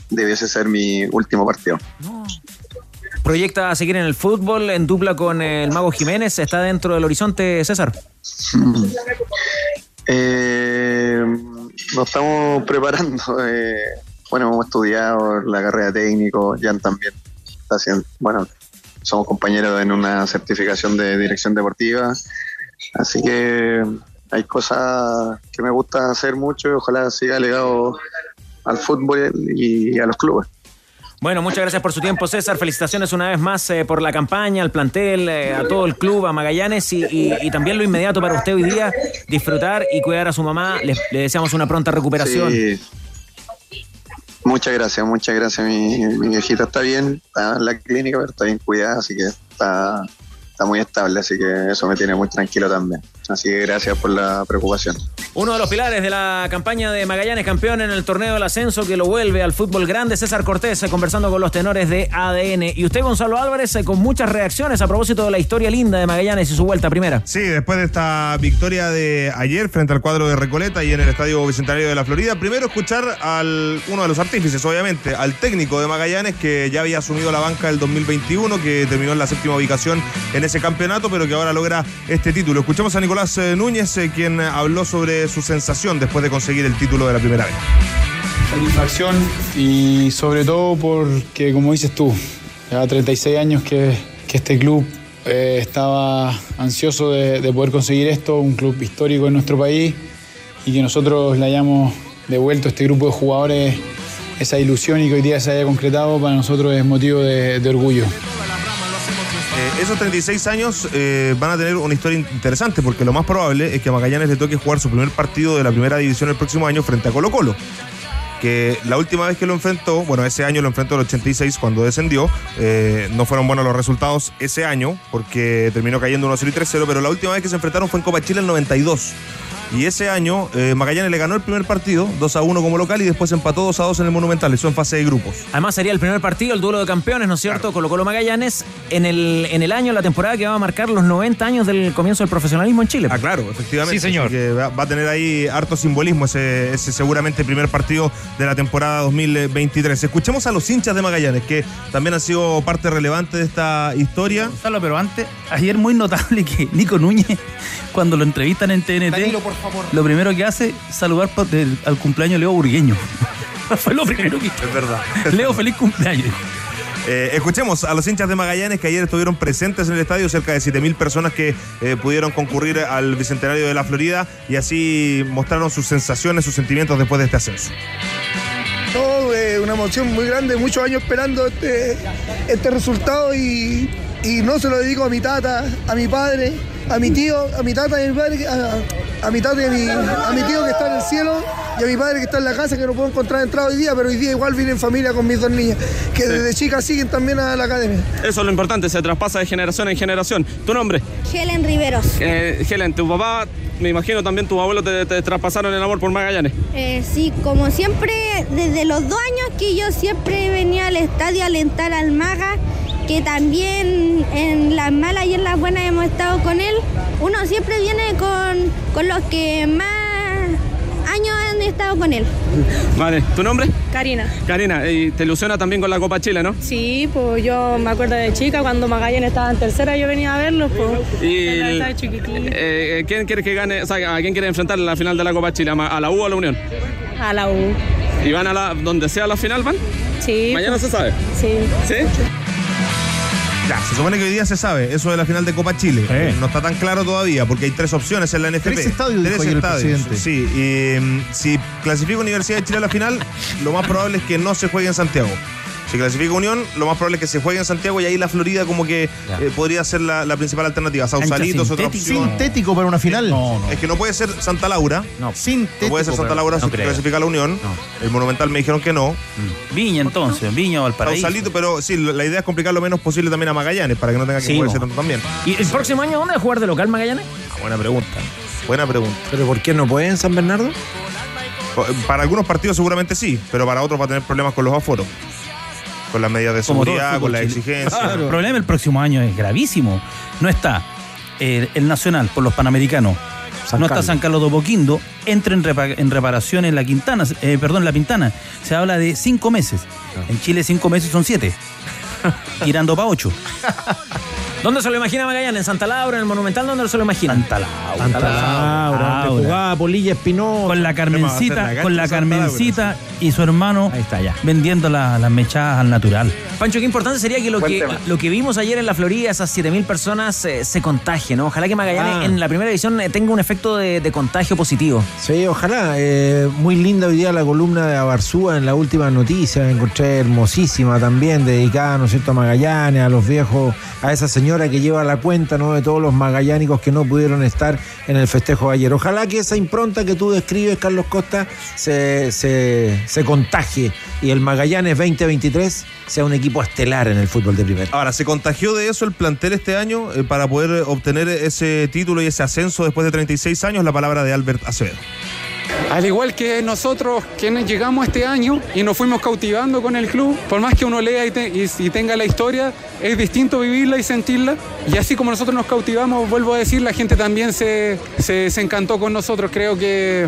debiese ser mi último partido. ¿Proyecta seguir en el fútbol en dupla con el Mago Jiménez? ¿Está dentro del horizonte, César? Eh, nos estamos preparando. eh, bueno, hemos estudiado la carrera de técnico, Jan también está haciendo, bueno, somos compañeros en una certificación de dirección deportiva, así que hay cosas que me gusta hacer mucho y ojalá siga legado al fútbol y a los clubes. Bueno, muchas gracias por su tiempo, César. Felicitaciones una vez más eh, por la campaña, al plantel, eh, a todo el club, a Magallanes y, y- y también lo inmediato para usted hoy día, disfrutar y cuidar a su mamá. Le, le deseamos una pronta recuperación. Sí. Muchas gracias, muchas gracias. Mi, mi viejita está bien, está en la clínica, pero está bien cuidada, así que está, está muy estable, así que eso me tiene muy tranquilo también. Así que gracias por la preocupación. Uno de los pilares de la campaña de Magallanes campeón en el torneo del ascenso que lo vuelve al fútbol grande, César Cortés, eh, conversando con los tenores de ADN. Y usted, Gonzalo Álvarez, eh, con muchas reacciones a propósito de la historia linda de Magallanes y su vuelta primera. Sí, después de esta victoria de ayer frente al cuadro de Recoleta y en el Estadio Bicentenario de la Florida, primero escuchar al uno de los artífices, obviamente, al técnico de Magallanes que ya había asumido la banca el 2021, que terminó en la séptima ubicación en ese campeonato, pero que ahora logra este título. Escuchamos a Nicolás eh, Núñez, eh, quien habló sobre su sensación después de conseguir el título de la primera vez. Satisfacción y sobre todo porque, como dices tú, ya 36 años que, que este club eh, estaba ansioso de, de poder conseguir esto, un club histórico en nuestro país y que nosotros le hayamos devuelto a este grupo de jugadores esa ilusión y que hoy día se haya concretado, para nosotros es motivo de, de orgullo. Esos 36 años eh, van a tener una historia interesante porque lo más probable es que a Magallanes le toque jugar su primer partido de la primera división el próximo año frente a Colo Colo. Que la última vez que lo enfrentó, bueno, ese año lo enfrentó el 86 cuando descendió. eh, no fueron buenos los resultados ese año porque terminó cayendo 1-0 y 3-0, pero la última vez que se enfrentaron fue en Copa Chile el 92. Y ese año eh, Magallanes le ganó el primer partido 2 a 1 como local y después empató 2 a 2 en el Monumental. Eso en fase de grupos. Además sería el primer partido, el duelo de campeones, ¿no es cierto? Colo Colo Magallanes en el, en el año, la temporada que va a marcar los 90 años del comienzo del profesionalismo en Chile. Ah, claro, efectivamente. Así que va, va a tener ahí harto simbolismo ese, ese seguramente primer partido de la temporada 2023. Escuchemos a los hinchas de Magallanes, que también han sido parte relevante de esta historia. Gonzalo, pero antes, ayer muy notable que Nico Núñez, cuando lo entrevistan en TNT, por favor. lo primero que hace es saludar al cumpleaños Leo Burgueño. Fue lo primero que Es verdad. Leo, feliz cumpleaños. Eh, escuchemos a los hinchas de Magallanes que ayer estuvieron presentes en el estadio, cerca de 7.000 personas que eh, pudieron concurrir al Bicentenario de la Florida y así mostraron sus sensaciones, sus sentimientos después de este ascenso. Todo eh, una emoción muy grande, muchos años esperando este, este resultado y, y no se lo dedico a mi tata, a mi padre, a mi tío, a mi tata y a mi padre, a, a mi tata y a mi, a mi tío que está en el cielo y a mi padre que está en la casa que no puedo encontrar entrada hoy día, pero hoy día igual vine en familia con mis dos niñas, que desde chicas siguen también a la academia. Eso es lo importante, se traspasa de generación en generación. ¿Tu nombre? Helen Riveros. Eh, Helen, tu papá, me imagino también tus abuelos te, te traspasaron el amor por Magallanes. Eh, sí, como siempre, desde los dos años que yo siempre venía al estadio a alentar al Maga, que también en las malas y en las buenas hemos estado con él. Uno siempre viene con, con los que más años han estado con él. Vale, ¿tu nombre? Karina. Karina, y te ilusiona también con la Copa Chile, ¿no? Sí, pues yo me acuerdo de chica cuando Magallanes estaba en tercera, yo venía a verlos, pues. Y el- chiquitín. eh, ¿Quién quieres que gane? O sea, ¿a quién quiere enfrentar en la final de la Copa Chile? ¿A Ma- ¿A la U o a la Unión? A la U. ¿Y van a la, donde sea la final, van? Sí. Mañana pues. se sabe. Sí. ¿Sí? Ya, se supone que hoy día se sabe eso de la final de Copa Chile. No está tan claro todavía porque hay tres opciones en la NFP. Tres estadios, Tres estadios. Sí, y mm, si clasifica Universidad de Chile a la final, lo más probable es que no se juegue en Santiago. Si clasifica Unión, lo más probable es que se juegue en Santiago y ahí la Florida como que eh, podría ser la, la principal alternativa. Sausalito es otra opción. Sintético para una final. Es que no puede ser Santa Laura. No, Sintético. No puede ser Santa Laura No si creo. clasifica la Unión. El Monumental me dijeron que no. Viña entonces, Viña o Valparaíso. Sausalito, pero sí, la idea es complicar lo menos posible también a Magallanes para que no tenga que Sí, moverse mo. tanto también. ¿Y el próximo año dónde va a jugar de local Magallanes? Ah, buena pregunta. Buena pregunta. ¿Pero por qué no puede en San Bernardo? Para algunos partidos seguramente sí, pero para otros va a tener problemas con los aforos. Con las medidas de todo seguridad, con la chileno. exigencia. Claro. El problema el próximo año es gravísimo. No está eh, el Nacional por los Panamericanos. San no Carlos. está San Carlos de Boquindo. Entra en, repa- en reparación en la Quintana, eh, perdón, en la Pintana. Se habla de cinco meses. En Chile cinco meses son siete. Tirando para ocho. ¿Dónde se lo imagina Magallanes? ¿En Santa Laura, en el Monumental? ¿Dónde se lo imagina? Santa Laura. Santa Laura, donde jugaba Polilla Espinosa. Con la Carmencita, con la Carmencita y su hermano vendiendo la- las mechadas al natural. Pancho, qué importante sería que lo, Buen que tema. lo que vimos ayer en la Florida, esas 7.000 personas, eh, se contagien, ¿no? Ojalá que Magallanes Ah. en la primera división eh, tenga un efecto de, de contagio positivo. Sí, ojalá. Eh, muy linda hoy día la columna de Abarzúa en la última noticia. Me encontré hermosísima también, dedicada, ¿no es cierto?, a Magallanes, a los viejos, a esa señora que lleva la cuenta, ¿no?, de todos los magallánicos que no pudieron estar en el festejo de ayer. Ojalá que esa impronta que tú describes, Carlos Costa, se, se, se contagie y el Magallanes 2023 sea un equipo estelar en el fútbol de primera. Ahora, ¿se contagió de eso el plantel este año eh, para poder obtener ese título y ese ascenso después de 36 años? La palabra de Albert Acevedo. Al igual que nosotros quienes llegamos este año y nos fuimos cautivando con el club, por más que uno lea y, te- y- y tenga la historia, es distinto vivirla y sentirla. Y así como nosotros nos cautivamos, vuelvo a decir, la gente también se, se- se encantó con nosotros. Creo que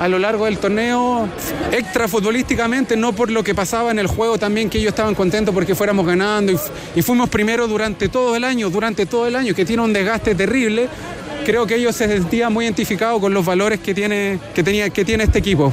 a lo largo del torneo, extra futbolísticamente, no por lo que pasaba en el juego, también que ellos estaban contentos porque fuéramos ganando y, y fuimos primero durante todo el año, durante todo el año, que tiene un desgaste terrible. Creo que ellos se sentían muy identificados con los valores que tiene, que tenía, que tiene este equipo.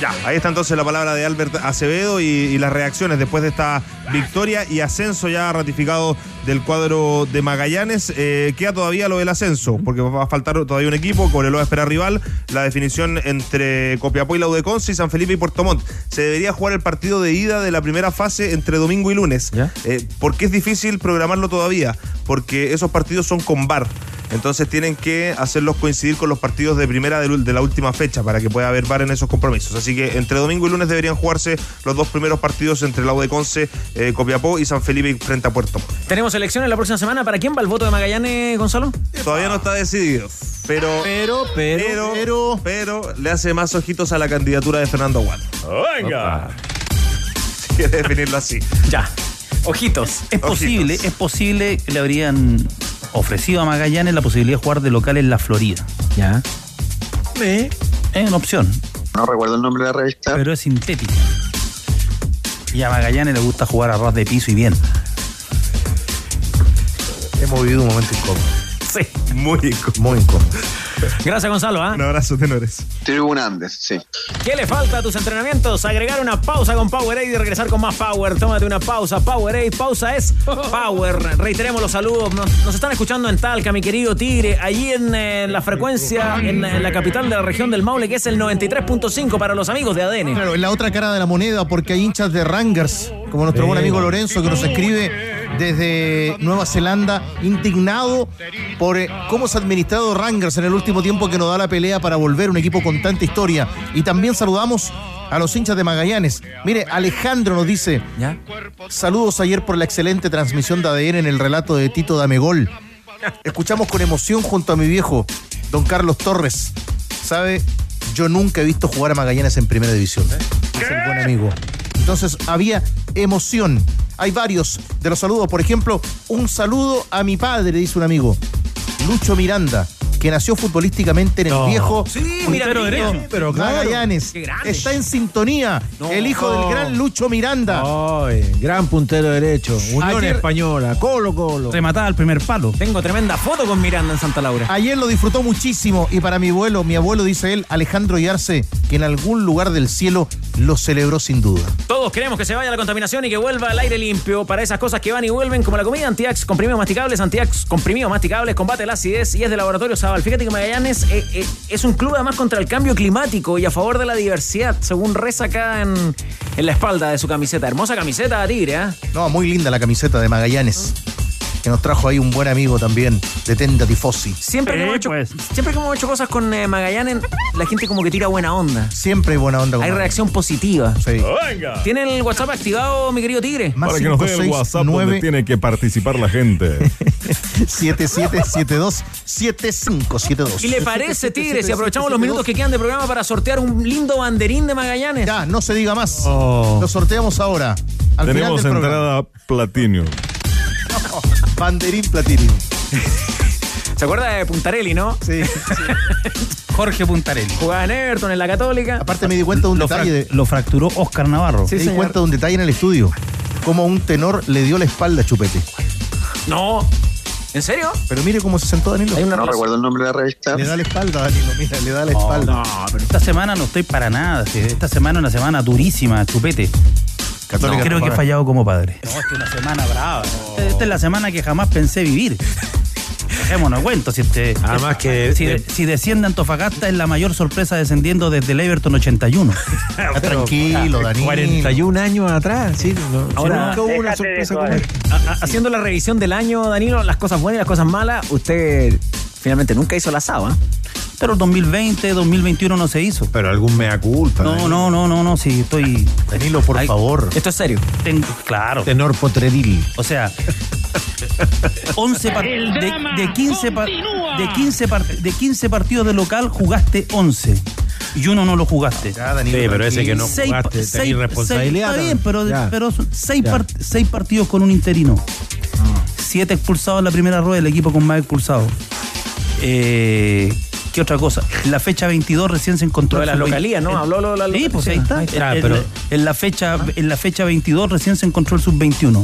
Ya, ahí está entonces la palabra de Albert Acevedo y, y las reacciones después de esta victoria y ascenso ya ratificado del cuadro de Magallanes. Eh, queda todavía lo del ascenso, porque va a faltar todavía un equipo, Cobreloa espera rival, la definición entre Copiapó y la Udeconce y San Felipe y Puerto Montt. Se debería jugar el partido de ida de la primera fase entre domingo y lunes. Eh, ¿Por qué es difícil programarlo todavía? Porque esos partidos son con VAR. Entonces tienen que hacerlos coincidir con los partidos de primera de, de la última fecha para que pueda haber VAR en esos compromisos. Así que entre domingo y lunes deberían jugarse los dos primeros partidos entre la U de Conce, eh, Copiapó y San Felipe frente a Puerto Montt. Tenemos elecciones la próxima semana. ¿Para quién va el voto de Magallanes, Gonzalo? Todavía no está decidido, pero pero, pero, pero, pero, le hace más ojitos a la candidatura de Fernando Gual. Venga. Si quiere definirlo así. Ya. Ojitos. Es posible, es posible que le habrían ofrecido a Magallanes la posibilidad de jugar de local en la Florida. Ya. Es una opción. No recuerdo el nombre de la revista. Pero es sintética. Y a Magallanes le gusta jugar a ras de piso y bien. Hemos vivido un momento incómodo. Sí. Muy incómodo. Muy incómodo. Gracias, Gonzalo. ¿ah? Un abrazo, tenores. Tribunandes, sí. ¿Qué le falta a tus entrenamientos? Agregar una pausa con Powerade y regresar con más Power. Tómate una pausa. Powerade, pausa es Power. Reiteremos los saludos. Nos, nos están escuchando en Talca, mi querido Tigre. Allí en eh, la frecuencia, en, en la capital de la región del Maule, que es el 93.5 para los amigos de ADN. Claro, en la otra cara de la moneda, porque hay hinchas de Rangers, como nuestro buen amigo Lorenzo, que nos escribe desde Nueva Zelanda, indignado por eh, cómo se ha administrado Rangers en el último tiempo que nos da la pelea para volver un equipo con tanta historia. Y también saludamos a los hinchas de Magallanes. Mire, Alejandro nos dice, saludos ayer por la excelente transmisión de ADN en el relato de Tito Damegol. Escuchamos con emoción junto a mi viejo, don Carlos Torres. ¿Sabe? Yo nunca he visto jugar a Magallanes en primera división. Es el buen amigo. Entonces había emoción. Hay varios de los saludos. Por ejemplo, un saludo a mi padre, dice un amigo. Lucho Miranda, que nació futbolísticamente en el No. viejo Sí, Mirandino. derecho. Pero claro. Magallanes. Está en sintonía. el hijo del gran Lucho Miranda. Ay, gran puntero derecho. Unión Ayer- Española. Colo, colo. Rematada al primer palo. Tengo tremenda foto con Miranda en Santa Laura. Ayer lo disfrutó muchísimo y para mi abuelo, mi abuelo dice él, Alejandro Yarse, que en algún lugar del cielo lo celebró sin duda. Todos queremos que se vaya la contaminación y que vuelva al aire limpio para esas cosas que van y vuelven, como la comida Antiax, comprimidos masticables, Antiax, comprimidos masticables, combate la acidez y es de Laboratorio Fíjate que Magallanes eh, eh, es un club además contra el cambio climático y a favor de la diversidad, según reza acá en, en la espalda de su camiseta. Hermosa camiseta, Tigre, ¿ah? No, muy linda la camiseta de Magallanes, que nos trajo ahí un buen amigo también, de Tenda Tifosi. Siempre, que hemos hecho, siempre que hemos hecho cosas con eh, Magallanes, la gente como que tira buena onda. Siempre hay buena onda. con Hay Magallanes. reacción positiva. Sí. Venga. ¿Tiene el WhatsApp activado, mi querido Tigre? Para que nos dé el WhatsApp donde tiene que participar la gente. 7772-7572. ¿Y le parece, Tigre, si aprovechamos los minutos que quedan de programa para sortear un lindo banderín de Magallanes? Ya, no se diga más. Oh. Lo sorteamos ahora. Al Tenemos final del programa. entrada Platinum. Banderín Platinum. ¿Se acuerda de Puntarelli, no? Sí. Jorge Puntarelli. Jugaba en Everton, en la Católica. Aparte me di cuenta de un Lo, detalle. de- lo fracturó Oscar Navarro. me di cuenta de un detalle en el estudio. Como un tenor le dio la espalda a Chupete. No. ¿En serio? Pero mire cómo se sentó Danilo. No recuerdo el nombre de la revista. Le da la espalda, Danilo, mira, le da la espalda. No, pero esta semana no estoy para nada. Esta semana es una semana durísima, chupete. Católica No, creo que he fallado como padre. No, esta es una semana brava. Esta es la semana que jamás pensé vivir. Dejémonos cuento. Si, este, Además que- si, de- si desciende Antofagasta es la mayor sorpresa descendiendo desde el Everton 81. Ah, tranquilo, Danilo. 41 años atrás, sí. no- Ahora, nunca hubo una sorpresa como esta. Haciendo la revisión del año, Danilo, las cosas buenas y las cosas malas, usted finalmente nunca hizo la SABA. Pero el 2020, 2021 no se hizo. Pero algún mea culpa. No, no, no, no, no, sí, estoy. Danilo, por favor. Esto es serio. Tengo, claro. Tenor Potredil. O sea, 11 par- El de, de 15 par- continúa. de 15 par- de 15 partidos de local jugaste 11 y uno no lo jugaste. Ya, Danilo, Sí, pero ese que no Seis jugaste, pa- tenés seis- responsabilidad. seis- Está bien, pero, Ya. pero seis, part- seis partidos con un interino. Siete expulsados en la primera rueda, el equipo con más expulsados. Eh, ¿Qué otra cosa? En la fecha 22 recién se encontró. Lo de ¿no? el- Habló lo de la Sí, pues ahí está. Ahí está. En- pero- en, la fecha, en la fecha 22 recién se encontró el sub-21.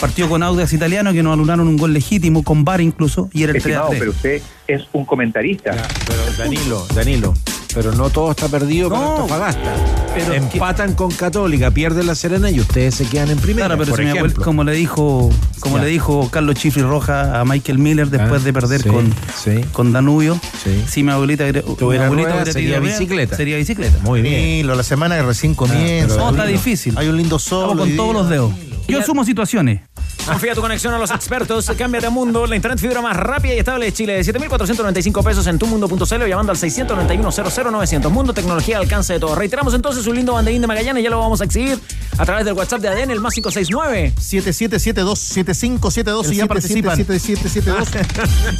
Partido con Audax Italiano que nos anularon un gol legítimo, con VAR incluso, y era el 3 a Estimado, 3. pero usted es un comentarista. Pero Danilo, Danilo. Pero no todo está perdido No, Antofagasta. pero- Empatan con Católica, pierden la Serena y ustedes se quedan en primera. Claro, pero por si como le dijo, como Ya. le dijo Carlos Chifri Roja a Michael Miller después Ah, de perder sí, con, sí. con Danubio, Sí. si mi abuelita mi abuelita sería bicicleta. sería bicicleta. Muy bien. La semana que recién comienza. No, está difícil. Hay un lindo sol. Hoy con todos los dedos. Yo asumo situaciones. Confía tu conexión a los expertos. Cámbiate a Mundo, la internet fibra más rápida y estable de Chile. De 7.495 pesos en tumundo.cl o llamando al 691-00900. Mundo, tecnología, al alcance de todo. Reiteramos entonces un lindo banderín de Magallanes. Ya lo vamos a exhibir a través del WhatsApp de ADN, el más 569. 7772-7572 y ya El participan. 7772.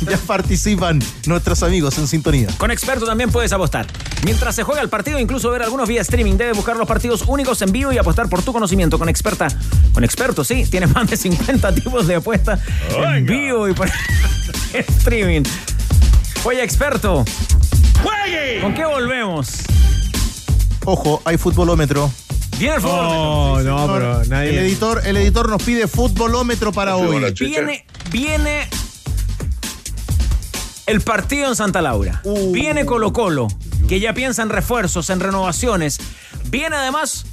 ya participan nuestros amigos en sintonía. Con experto también puedes apostar. Mientras se juega el partido, incluso ver algunos vía streaming. Debes buscar los partidos únicos en vivo y apostar por tu conocimiento. Con experta, con experto, sí. Tienes más de 50 tipos de apuestas en vivo y por streaming. Oye, experto. ¡Juegue! ¿Con qué volvemos? Ojo, hay futbolómetro. Viene el fútbol. Oh, no, pero nadie. El editor, el editor nos pide futbolómetro para hoy. Viene, viene el partido en Santa Laura. Uh. Viene Colo Colo, que ya piensa en refuerzos, en renovaciones. Viene además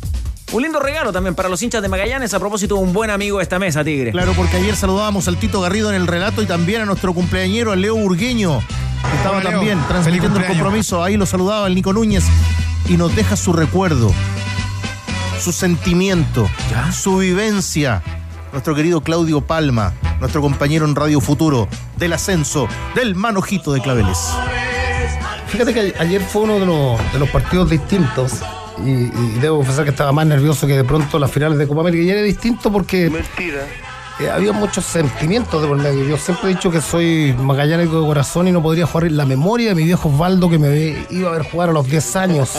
un lindo regalo también para los hinchas de Magallanes a propósito de un buen amigo de esta mesa, Tigre. Claro, porque ayer saludábamos al Tito Garrido en el relato y también a nuestro cumpleañero, al Leo Burgueño, que estaba Hola, también transmitiendo el compromiso. Ahí lo saludaba el Nico Núñez y nos deja su recuerdo, su sentimiento, su vivencia. Nuestro querido Claudio Palma, nuestro compañero en Radio Futuro, del ascenso, del manojito de Claveles. Fíjate que ayer fue uno de los, de los partidos distintos y, y debo confesar que estaba más nervioso que de pronto las finales de Copa América. Y era distinto porque eh, había muchos sentimientos de por medio. Yo siempre he dicho que soy magallánico de corazón y no podría jugar en la memoria de mi viejo Osvaldo que me iba a ver jugar a los 10 años.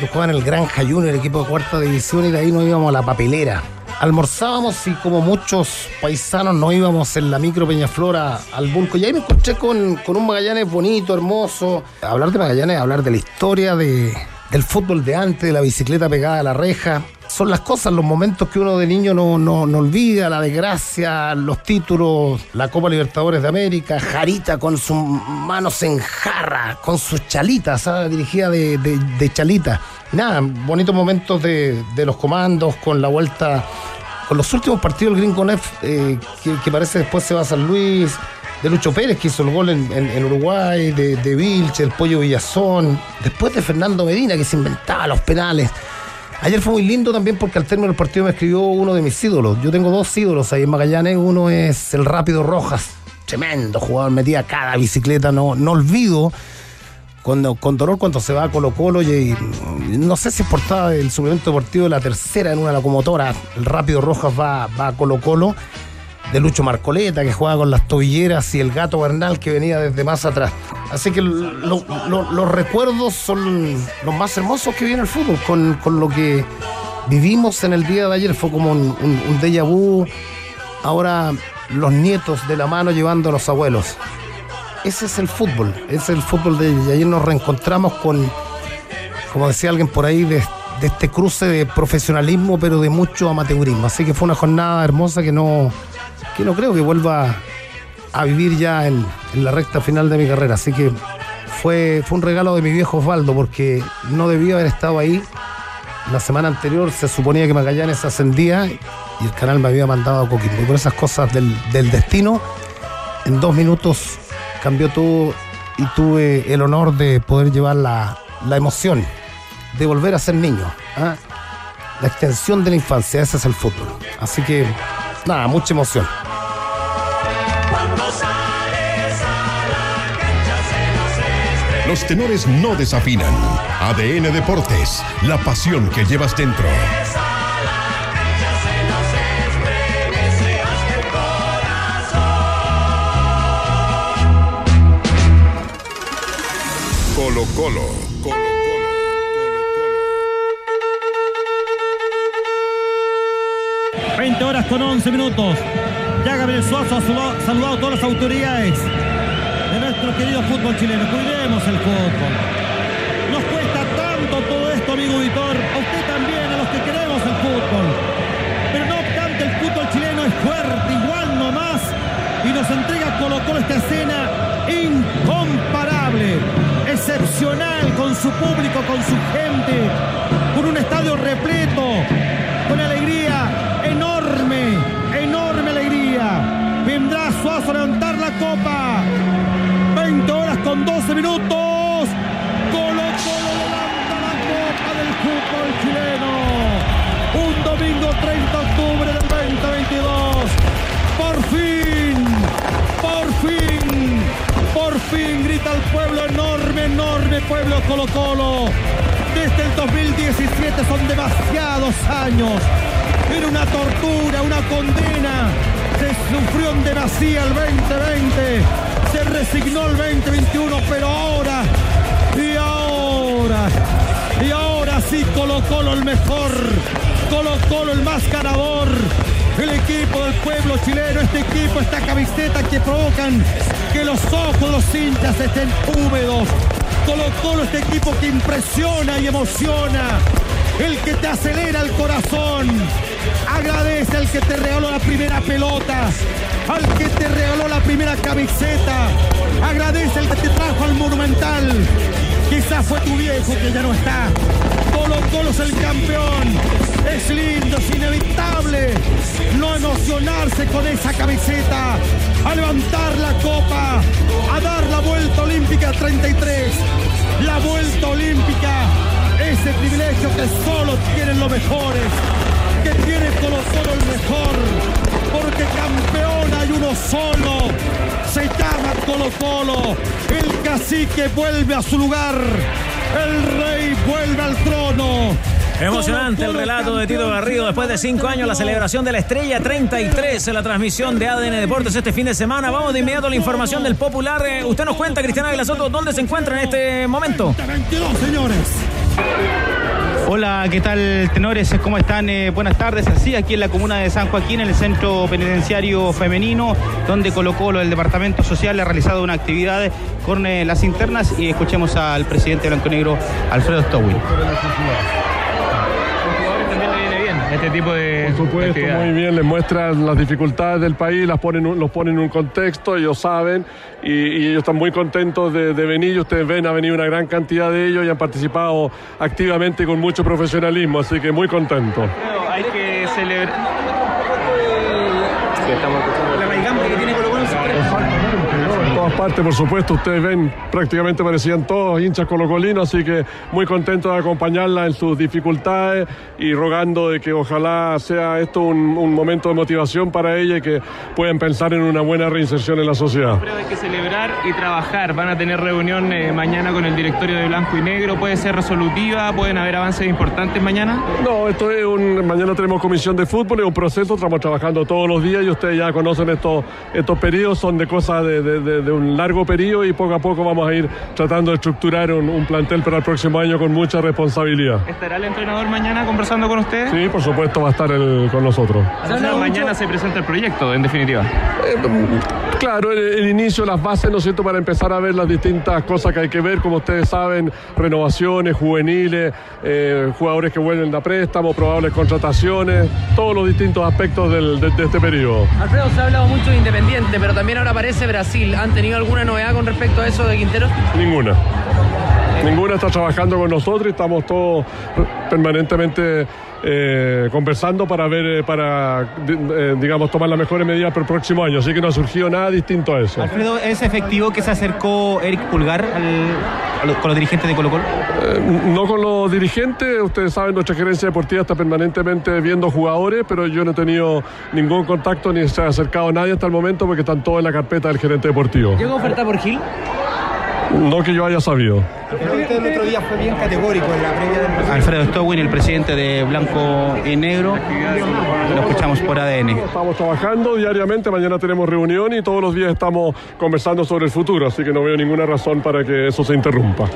Yo jugaba en el Gran Junior, el equipo de cuarta división, y de ahí nos íbamos a la papelera. Almorzábamos y como muchos paisanos nos íbamos en la micro Peñaflora al Bulco. Y ahí me encontré con, con un Magallanes bonito, hermoso. Hablar de Magallanes, hablar de la historia de, del fútbol de antes, de la bicicleta pegada a la reja. Son las cosas, los momentos que uno de niño no, no, no olvida, la desgracia, los títulos, la Copa Libertadores de América, Jarita con sus manos en jarra, con sus chalitas, ¿sabes? dirigida de, de, de chalita. Nada, bonitos momentos de, de los comandos, con la vuelta, con los últimos partidos del Gringo Nef, eh, que, que parece después se va a San Luis, de Lucho Pérez, que hizo el gol en, Uruguay, de, de Vilche, el Pollo Villazón, después de Fernando Medina, que se inventaba los penales. Ayer fue muy lindo también porque al término del partido me escribió uno de mis ídolos. Yo tengo dos ídolos ahí en Magallanes. Uno es el Rápido Rojas, tremendo jugador, metía cada bicicleta. No, no olvido cuando, con dolor cuando se va a Colo Colo y no sé si es portada del suplemento deportivo de la tercera en una locomotora. El Rápido Rojas va, va a Colo Colo de Lucho Marcoleta, que jugaba con las tobilleras, y el gato Bernal, que venía desde más atrás. Así que lo- lo- los recuerdos son los más hermosos que viene el fútbol, con, con lo que vivimos en el día de ayer. Fue como un, un, déjà vu. Ahora los nietos de la mano llevando a los abuelos. Ese es el fútbol, ese es el fútbol de ayer nos reencontramos con, como decía alguien por ahí, de, de este cruce de profesionalismo, pero de mucho amateurismo. Así que fue una jornada hermosa que no, que no creo que vuelva a vivir ya en, la recta final de mi carrera. Así que fue, fue un regalo de mi viejo Osvaldo, porque no debía haber estado ahí. La semana anterior se suponía que Magallanes ascendía y el canal me había mandado a Coquimbo. Y por esas cosas del, del destino, en dos minutos cambió todo y tuve el honor de poder llevar la, la emoción de volver a ser niño. ¿ah? La extensión de la infancia, ese es el fútbol. Así que, nada, mucha emoción. Los tenores no desafinan. ADN Deportes, la pasión que llevas dentro. Colo Colo. 20 horas con 11 minutos. Ya Gabriel Suazo ha saludado a todas las autoridades de nuestro querido fútbol chileno. Cuidemos el fútbol. Nos cuesta tanto todo esto, amigo auditor. A usted también, a los que queremos el fútbol. Pero no obstante, el fútbol chileno es fuerte, igual no más. Y nos entrega Colo Colo esta escena incomparable, excepcional con su público, con su gente, con un estadio repleto, con alegría enorme, enorme alegría. Vendrá Suazo a levantar la copa. 20 horas con 12 minutos. Colo Colo levanta la copa del fútbol chileno. Un domingo 30 de octubre del 2022. Por fin, por fin, por fin grita el pueblo enorme, enorme pueblo Colo Colo. Desde el 2017 son demasiados años. Era una tortura, una condena. Se sufrió en demasía el 2020. Se resignó el 2021, pero ahora, y ahora, y ahora sí Colo Colo el mejor. Colo Colo el más ganador. El equipo del pueblo chileno, este equipo, esta camiseta que provocan que los ojos los hinchas estén húmedos. Colo Colo, este equipo que impresiona y emociona. El que te acelera el corazón. Agradece al que te regaló la primera pelota. Al que te regaló la primera camiseta. Agradece al que te trajo al Monumental. Quizás fue tu viejo que ya no está. Colo Colo es el campeón. Es lindo, es inevitable no emocionarse con esa camiseta. A levantar la copa. A dar la vuelta olímpica 33. La vuelta olímpica. Ese privilegio que solo tienen los mejores. Que tiene Colo Colo el mejor. Porque campeón hay uno solo. Se llama Colo Colo. El cacique vuelve a su lugar. El rey vuelve al trono. Emocionante el relato de Tito Garrido. Después de cinco años, la celebración de la estrella 33 en la transmisión de ADN Deportes este fin de semana. Vamos de inmediato a la información del popular. Eh, usted nos cuenta, Cristiana Soto, dónde se encuentra en este momento. 22, señores. Hola, ¿qué tal, tenores? ¿Cómo están? Eh, buenas tardes. Así, aquí en la comuna de San Joaquín, en el centro penitenciario femenino, donde Colo Colo, el departamento social, ha realizado una actividad con eh, las internas y escuchemos al presidente blanco-negro, Alfredo Stowin. Este tipo de Por supuesto, muy bien, les muestran las dificultades del país, las ponen, los ponen en un contexto, ellos saben y, y ellos están muy contentos de, de venir. Ustedes ven, ha venido una gran cantidad de ellos y han participado activamente con mucho profesionalismo, así que muy contentos. Hay que celebrar. estamos escuchando. La que tiene Colo Colo en su todas partes, por supuesto. Ustedes ven, prácticamente parecían todos hinchas colocolinos, así que muy contento de acompañarla en sus dificultades y rogando de que ojalá sea esto un, un momento de motivación para ella y que puedan pensar en una buena reinserción en la sociedad. Hay que celebrar y trabajar. Van a tener reunión eh, mañana con el directorio de Blanco y Negro. ¿Puede ser resolutiva? ¿Pueden haber avances importantes mañana? No, esto es un. Mañana tenemos comisión de fútbol, es un proceso, estamos trabajando todos los días y ustedes ya conocen estos, estos periodos, son de cosas de, de- de- de un largo periodo y poco a poco vamos a ir tratando de estructurar un, un plantel para el próximo año con mucha responsabilidad. ¿Estará el entrenador mañana conversando con ustedes? Sí, por supuesto, va a estar el- con nosotros. O sea, mañana se presenta el proyecto, en definitiva. Claro, el, el inicio, las bases, ¿no es cierto?, para empezar a ver las distintas cosas que hay que ver, como ustedes saben, renovaciones, juveniles, eh, jugadores que vuelven a préstamo, probables contrataciones, todos los distintos aspectos del- de, de este periodo. Alfredo, se ha hablado mucho de Independiente, pero también ahora aparece Brasil. ¿Han tenido alguna novedad con respecto a eso de Quintero? Ninguna. Ninguna está trabajando con nosotros y estamos todos permanentemente eh, conversando para ver, eh, para, eh, digamos, tomar las mejores medidas para el próximo año. Así que no ha surgido nada distinto a eso. Alfredo, ¿es efectivo que se acercó Eric Pulgar al- con los dirigentes de Colo Colo? Eh, no con los dirigentes, ustedes saben, nuestra gerencia deportiva está permanentemente viendo jugadores, pero yo no he tenido ningún contacto ni se ha acercado nadie hasta el momento porque están todos en la carpeta del gerente deportivo. ¿Llegó oferta por Gil? No que yo haya sabido. Usted el otro día fue bien categórico en la previa del Alfredo Stowin, el presidente de Blanco y Negro. Lo escuchamos por ADN. Estamos trabajando diariamente, mañana tenemos reunión y todos los días estamos conversando sobre el futuro, así que no veo ninguna razón para que eso se interrumpa.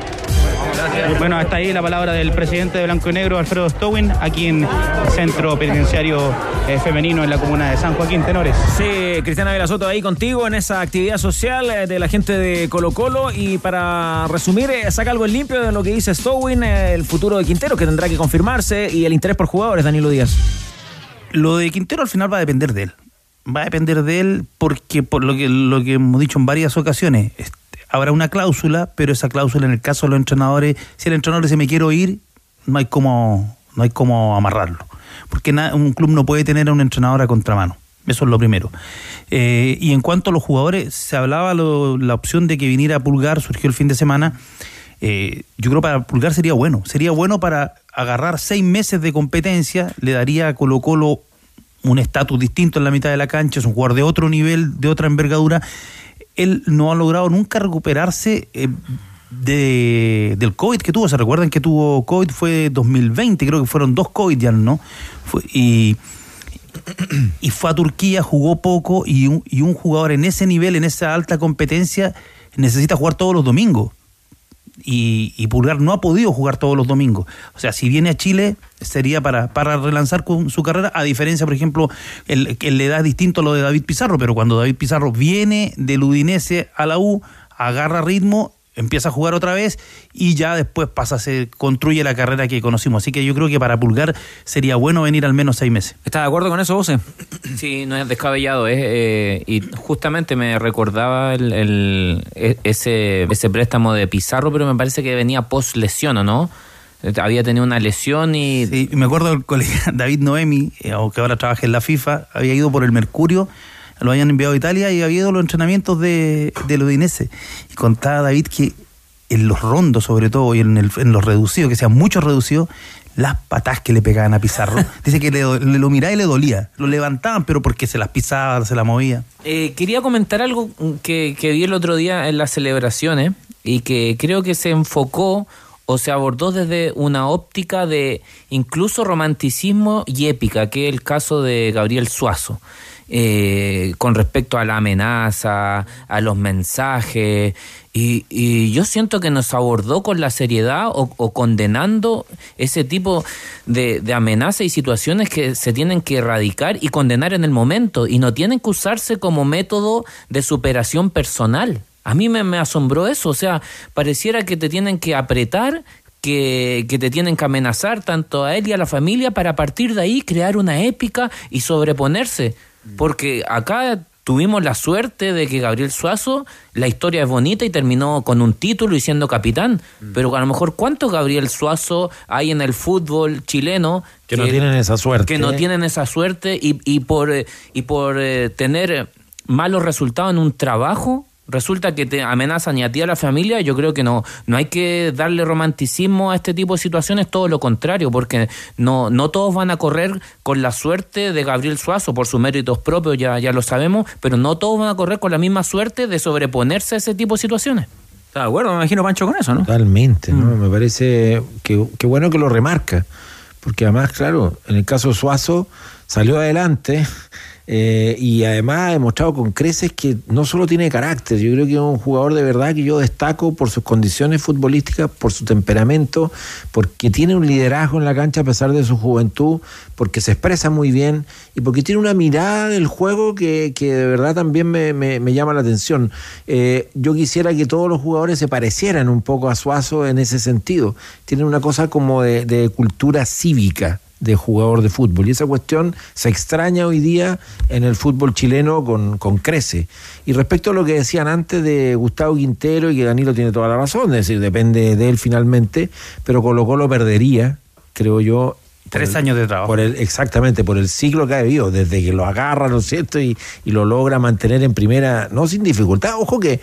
Bueno, hasta ahí la palabra del presidente de Blanco y Negro, Alfredo Stowin, aquí en el Centro Penitenciario eh, Femenino en la comuna de San Joaquín Tenores. Sí, Cristiana Velasoto ahí contigo en esa actividad social eh, de la gente de Colo Colo y para resumir, eh, saca algo en limpio de lo que dice Stowin, eh, el futuro de Quintero que tendrá que confirmarse y el interés por jugadores, Danilo Díaz. Lo de Quintero al final va a depender de él. Va a depender de él porque, por lo que, lo que hemos dicho en varias ocasiones, habrá una cláusula, pero esa cláusula en el caso de los entrenadores, si el entrenador dice me quiero ir, no hay cómo, no hay cómo amarrarlo. Porque un club no puede tener a un entrenador a contramano. Eso es lo primero. Eh, y en cuanto a los jugadores, se hablaba lo- la opción de que viniera Pulgar, surgió el fin de semana. Eh, yo creo para Pulgar sería bueno. Sería bueno para agarrar seis meses de competencia, le daría a Colo Colo un estatus distinto en la mitad de la cancha, es un jugador de otro nivel, de otra envergadura. Él no ha logrado nunca recuperarse eh, de, del COVID que tuvo. ¿Se recuerdan que tuvo COVID? Fue 2020, creo que fueron dos COVID ya, ¿no? Fue- y, fue a Turquía, jugó poco y y un jugador en ese nivel, en esa alta competencia, necesita jugar todos los domingos. Y, y Pulgar no ha podido jugar todos los domingos. O sea, si viene a Chile sería para, para relanzar con su carrera, a diferencia, por ejemplo, el, el le da distinto lo de David Pizarro, pero cuando David Pizarro viene del Udinese a la U, agarra ritmo, empieza a jugar otra vez y ya después pasa, se construye la carrera que conocimos. Así que yo creo que para Pulgar sería bueno venir al menos seis meses. ¿Estás de acuerdo con eso, José? Sí, no es descabellado. Es, eh, y justamente me recordaba el, el- e- ese, ese préstamo de Pizarro, pero me parece que venía post lesión, ¿o no? Había tenido una lesión y... Sí, y me acuerdo del colega David Noemi, eh, que ahora trabaja en la FIFA, había ido por el Mercurio, lo habían enviado a Italia y había ido a los entrenamientos de, del Udinese. Y contaba David que en los rondos, sobre todo, y en, el- en los reducidos, que sean muchos reducidos, las patas que le pegaban a Pizarro. Dice que le, le lo miraba y le dolía. Lo levantaban, pero porque se las pisaba, se la movía. Eh, quería comentar algo que, que vi el otro día en las celebraciones y que creo que se enfocó o se abordó desde una óptica de incluso romanticismo y épica, que es el caso de Gabriel Suazo. Eh, con respecto a la amenaza, a los mensajes, y, y yo siento que nos abordó con la seriedad o, condenando ese tipo de, de amenazas y situaciones que se tienen que erradicar y condenar en el momento, y no tienen que usarse como método de superación personal. A mí me, me asombró eso, o sea, pareciera que te tienen que apretar que, que te tienen que amenazar tanto a él y a la familia para a partir de ahí crear una épica y sobreponerse. Porque acá tuvimos la suerte de que Gabriel Suazo, la historia es bonita y terminó con un título y siendo capitán. Pero a lo mejor ¿cuántos Gabriel Suazo hay en el fútbol chileno Que no tienen esa suerte. que no tienen esa suerte y, y por, eh, y por eh, tener malos resultados en un trabajo resulta que te amenazan y a ti a la familia, yo creo que no, no hay que darle romanticismo a este tipo de situaciones, todo lo contrario, porque no, no todos van a correr con la suerte de Gabriel Suazo por sus méritos propios, ya, ya lo sabemos, pero no todos van a correr con la misma suerte de sobreponerse a ese tipo de situaciones. ¿Está de acuerdo? Me imagino Pancho con eso, ¿no? Totalmente, ¿no? Me parece que, que bueno que lo remarca, porque además, claro, en el caso de Suazo salió adelante eh, y además ha demostrado con creces que no solo tiene carácter, yo creo que es un jugador de verdad que yo destaco por sus condiciones futbolísticas, por su temperamento, porque tiene un liderazgo en la cancha a pesar de su juventud, porque se expresa muy bien y porque tiene una mirada del juego que, que de verdad también me, me- llama la atención. Eh, yo quisiera que todos los jugadores se parecieran un poco a Suazo en ese sentido. Tienen una cosa como de cultura cívica de jugador de fútbol. Y esa cuestión se extraña hoy día en el fútbol chileno con, con crece. Y respecto a lo que decían antes de Gustavo Quintero, y que Danilo tiene toda la razón, es decir, depende de él finalmente, pero Colo Colo perdería, creo yo. Tres años de trabajo. Por el, exactamente, por el ciclo que ha vivido, desde que lo agarra, ¿no es cierto? Y, y lo logra mantener en primera, no sin dificultad. Ojo que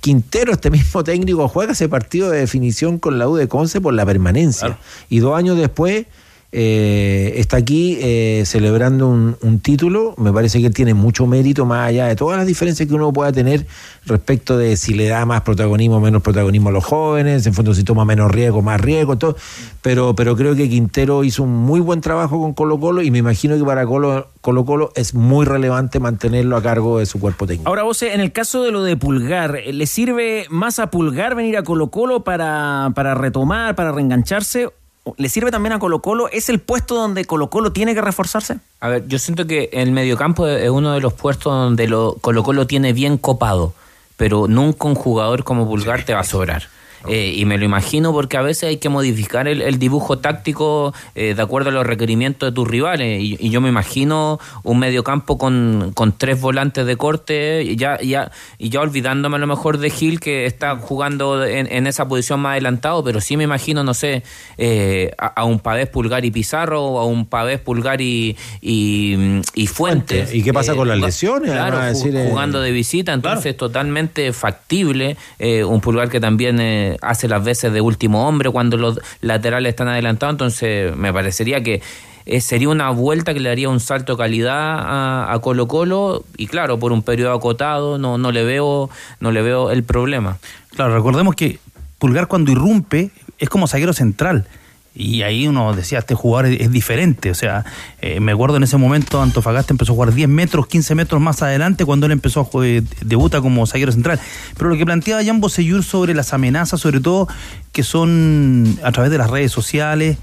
Quintero, este mismo técnico, juega ese partido de definición con la U de Conce por la permanencia. Y dos años después eh, está aquí eh, celebrando un, título. Me parece que tiene mucho mérito, más allá de todas las diferencias que uno pueda tener respecto de si le da más protagonismo o menos protagonismo a los jóvenes, en fondo si toma menos riesgo, más riesgo, todo. Pero, pero creo que Quintero hizo un muy buen trabajo con Colo Colo y me imagino que para Colo Colo, Colo es muy relevante mantenerlo a cargo de su cuerpo técnico. Ahora, vos, en el caso de lo de Pulgar, ¿le sirve más a Pulgar venir a Colo Colo para, para retomar, para reengancharse? ¿Le sirve también a Colo Colo? ¿Es el puesto donde Colo Colo tiene que reforzarse? A ver, yo siento que el mediocampo es uno de los puestos donde lo, Colo Colo tiene bien copado, pero nunca un jugador como Pulgar te va a sobrar. Eh, y me lo imagino porque a veces hay que modificar el, el dibujo táctico eh, de acuerdo a los requerimientos de tus rivales. Y, y yo me imagino un mediocampo con, con tres volantes de corte, y ya, ya, y ya olvidándome a lo mejor de Gil que está jugando en, en esa posición más adelantado, pero sí me imagino, no sé, eh, a, a un Pavés Pulgar y Pizarro, o a un Pavés Pulgar y, y, y Fuentes. ¿Y qué pasa con las lesiones? Claro, Además, ju- decir, eh, jugando de visita, entonces totalmente factible. eh, un Pulgar que también hace las veces de último hombre cuando los laterales están adelantados, entonces me parecería que eh, sería una vuelta que le daría un salto de calidad a, a Colo Colo y claro, por un periodo acotado no, no le veo no le veo el problema. Claro, recordemos que Pulgar cuando irrumpe es como zaguero central. Y ahí uno decía, este jugador es, diferente. O sea, eh, me acuerdo en ese momento Antofagasta empezó a jugar 10 metros, 15 metros más adelante cuando él empezó a jugar, debuta como zaguero central. Pero lo que planteaba Jan Bosellur sobre las amenazas, sobre todo que son a través de las redes sociales,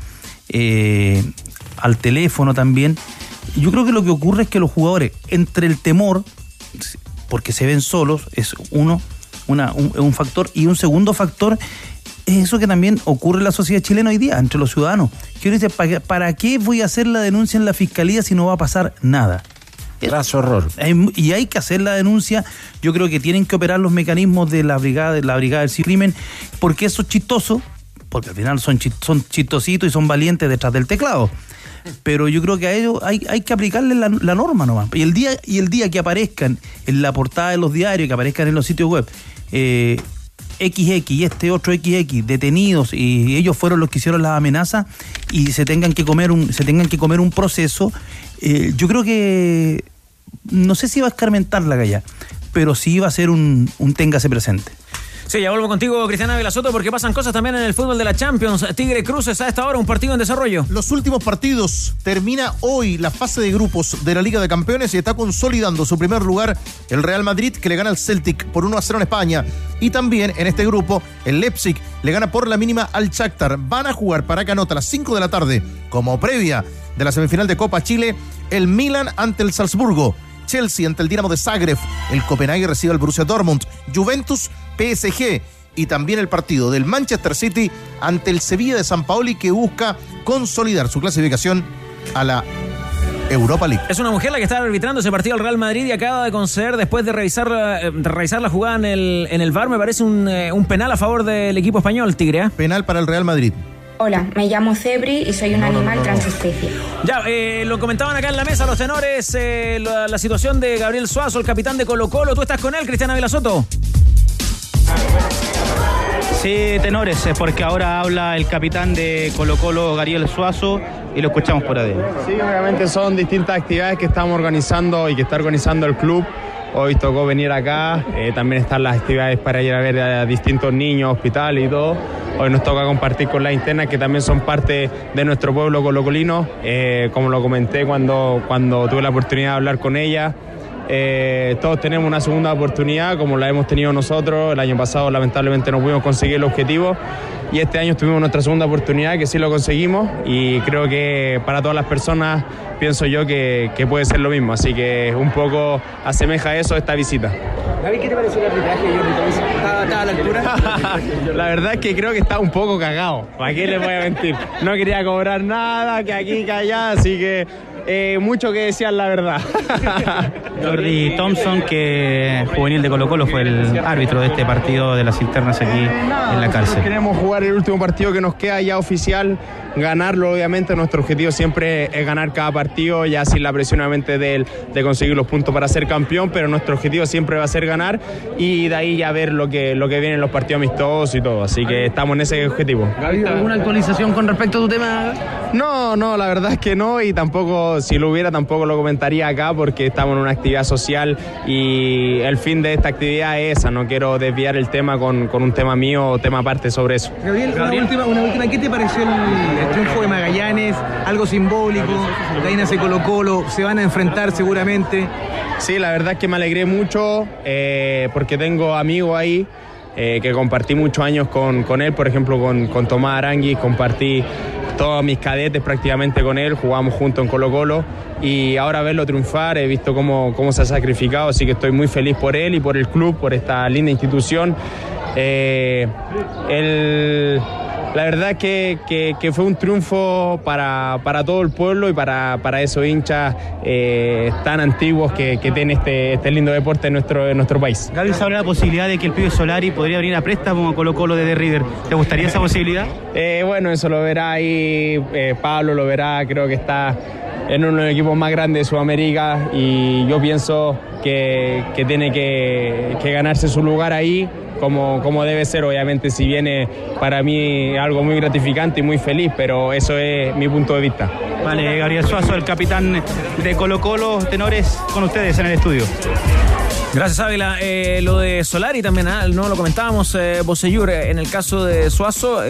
eh, al teléfono también. Yo creo que lo que ocurre es que los jugadores, entre el temor, porque se ven solos, es uno, una, un, un factor, y un segundo factor es eso que también ocurre en la sociedad chilena hoy día, entre los ciudadanos. Que uno dice, ¿para qué, ¿para qué voy a hacer la denuncia en la fiscalía si no va a pasar nada? Graso horror. Y hay que hacer la denuncia. Yo creo que tienen que operar los mecanismos de la brigada, de la brigada del crimen, porque eso es chistoso, porque al final son, son chistositos y son valientes detrás del teclado. Pero yo creo que a ellos hay, hay que aplicarle la, la norma nomás. Y el día y el día que aparezcan en la portada de los diarios, que aparezcan en los sitios web, eh, XX y este otro XX detenidos y ellos fueron los que hicieron las amenazas y se tengan que comer un se tengan que comer un proceso eh, yo creo que no sé si va a escarmentar la galla pero sí va a ser un, un presente Sí, ya vuelvo contigo, Cristiana Velasoto, porque pasan cosas también en el fútbol de la Champions. Tigre Cruces a esta hora, un partido en desarrollo. Los últimos partidos. Termina hoy la fase de grupos de la Liga de Campeones y está consolidando su primer lugar el Real Madrid, que le gana al Celtic por 1 a 0 en España. Y también en este grupo, el Leipzig le gana por la mínima al Shakhtar. Van a jugar para Canota a las 5 de la tarde, como previa de la semifinal de Copa Chile, el Milan ante el Salzburgo. Chelsea ante el Dinamo de Zagreb, el Copenhague recibe al Borussia Dortmund, Juventus, PSG y también el partido del Manchester City ante el Sevilla de San Paoli que busca consolidar su clasificación a la Europa League. Es una mujer la que está arbitrando ese partido al Real Madrid y acaba de conceder, después de revisar, eh, revisar la jugada en el, en el VAR, me parece un, eh, un penal a favor del equipo español, Tigre. ¿eh? Penal para el Real Madrid. Hola, me llamo Cebri y soy un animal transespecie. Ya, eh, lo comentaban acá en la mesa los tenores, eh, la, la situación de Gabriel Suazo, el capitán de Colo Colo. ¿Tú estás con él, Cristiana Velasoto? Sí, tenores, es porque ahora habla el capitán de Colo Colo, Gariel Suazo, y lo escuchamos por ahí. Sí, obviamente son distintas actividades que estamos organizando y que está organizando el club. Hoy tocó venir acá, eh, también están las actividades para ir a ver a distintos niños, hospitales y todo. Hoy nos toca compartir con las internas que también son parte de nuestro pueblo colocolino. Eh, como lo comenté cuando, cuando tuve la oportunidad de hablar con ella, eh, todos tenemos una segunda oportunidad como la hemos tenido nosotros. El año pasado lamentablemente no pudimos conseguir el objetivo y este año tuvimos nuestra segunda oportunidad que sí lo conseguimos y creo que para todas las personas pienso yo que, que puede ser lo mismo. Así que un poco asemeja eso esta visita. Gaby, ¿qué te pareció el arbitraje ¿Estaba, ¿Estaba a la altura? La verdad es que creo que está un poco cagado. ¿Para qué les voy a mentir? No quería cobrar nada, que aquí, que allá, así que eh, mucho que decir la verdad. Jordi Thompson, que juvenil de Colo Colo, fue el árbitro de este partido de las internas aquí en la cárcel. queremos jugar el último partido que nos queda ya oficial, ganarlo obviamente. Nuestro objetivo siempre es ganar cada partido, ya sin la presión obviamente de, de conseguir los puntos para ser campeón, pero nuestro objetivo siempre va a ser ganar y de ahí ya ver lo que, lo que viene en los partidos amistosos y todo. Así que estamos en ese objetivo. ¿alguna actualización con respecto a tu tema? No, no, la verdad es que no y tampoco, si lo hubiera, tampoco lo comentaría acá porque estamos en una actividad social y el fin de esta actividad es esa, no quiero desviar el tema con, con un tema mío o tema aparte sobre eso. Gabriel, Una, última, una última, ¿qué te pareció el, el triunfo de Magallanes? Algo simbólico, Gallinas de Colo Colo, se van a enfrentar seguramente. Sí, la verdad es que me alegré mucho eh, porque tengo amigos ahí eh, que compartí muchos años con, con él, por ejemplo con, con Tomás Aranguis, compartí todos mis cadetes prácticamente con él, jugamos juntos en Colo Colo y ahora verlo triunfar, he visto cómo, cómo se ha sacrificado, así que estoy muy feliz por él y por el club, por esta linda institución. Eh, el- la verdad que, que- que fue un triunfo para, para todo el pueblo y para, para esos hinchas eh, tan antiguos que, que tiene este, este lindo deporte en nuestro, en nuestro país. Gaby se habla de la posibilidad de que el pibe Solari podría venir a préstamo a Colo Colo de The River. ¿Te gustaría esa posibilidad? Eh, bueno, eso lo verá ahí Pablo, lo verá, creo que está en uno de los equipos más grandes de Sudamérica y yo pienso que, que tiene que, que ganarse su lugar ahí como, como debe ser, obviamente si viene para mí algo muy gratificante y muy feliz, pero eso es mi punto de vista. Vale, Gabriel Suazo, el capitán de Colo Colo, tenores con ustedes en el estudio. Gracias, Ávila. Eh, lo de Solari también, ah, no lo comentábamos, eh, Bosellur. eh, En el caso de Suazo,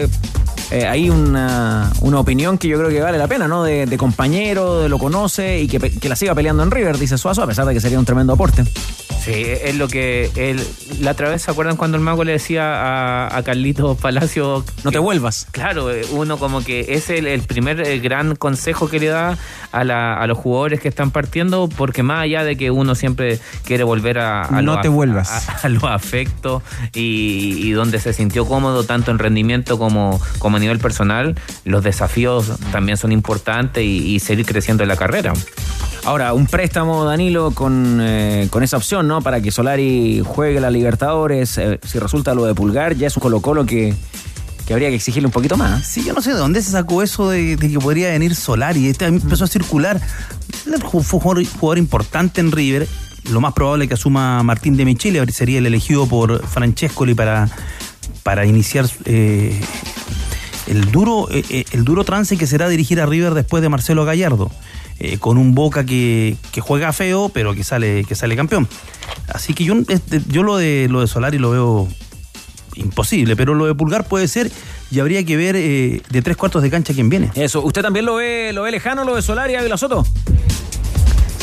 eh, hay una, una opinión que yo creo que vale la pena, ¿no? De, de compañero, de lo conoce y que, que la siga peleando en River, dice Suazo, a pesar de que sería un tremendo aporte. Sí, es lo que él, la otra vez, ¿se acuerdan cuando el mago le decía a, a Carlito Palacio? No te vuelvas. Claro, uno como que es el, el primer eh, gran consejo que le da a, la- a los jugadores que están partiendo, porque más allá de que uno siempre quiere volver a, a No los te vuelvas. a, a los afectos y, y donde se sintió cómodo tanto en rendimiento como, como a nivel personal, los desafíos también son importantes y, y seguir creciendo en la carrera. Ahora, un préstamo, Danilo, con, eh, con esa opción, ¿no? Para que Solari juegue la Libertadores. eh, si resulta lo de Pulgar, ya es un Colo-Colo que, que habría que exigirle un poquito más. Sí, yo no sé de dónde se sacó eso de, de que podría venir Solari. Este empezó a circular. Fue un jugador, jugador importante en River. Lo más probable es que asuma Martín de Michele, sería el elegido por Francescoli para, para iniciar eh, el, duro, eh, eh, el duro trance que será dirigir a River después de Marcelo Gallardo. Eh, con un Boca que, juega feo, pero que sale, que sale campeón. Así que yo, este, yo lo de lo de Solari lo veo imposible, pero lo de Pulgar puede ser y habría que ver eh, de tres cuartos de cancha quién viene. Eso, ¿usted también lo ve, lo ve lejano, lo de Solari, Ávila Soto?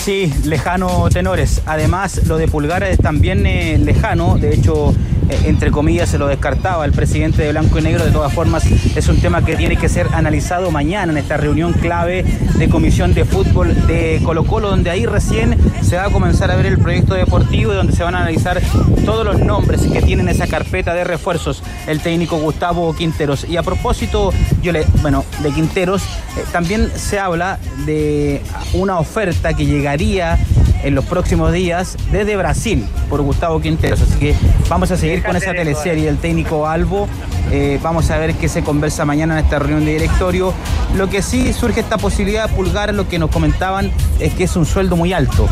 Sí, lejano tenores. Además, lo de Pulgar es también eh, lejano. De hecho, eh, entre comillas, se lo descartaba el presidente de Blanco y Negro. De todas formas, es un tema que tiene que ser analizado mañana en esta reunión clave de Comisión de Fútbol de Colo Colo, donde ahí recién se va a comenzar a ver el proyecto deportivo y donde se van a analizar todos los nombres que tienen esa carpeta de refuerzos el técnico Gustavo Quinteros. Y a propósito, yo le, bueno, de Quinteros, eh, también se habla de una oferta que llegaría en los próximos días desde Brasil por Gustavo Quinteros. Así que vamos a seguir con esa teleserie, el técnico Albo. Eh, vamos a ver qué se conversa mañana en esta reunión de directorio. Lo que sí surge esta posibilidad de pulgar, lo que nos comentaban, es que es un sueldo muy alto.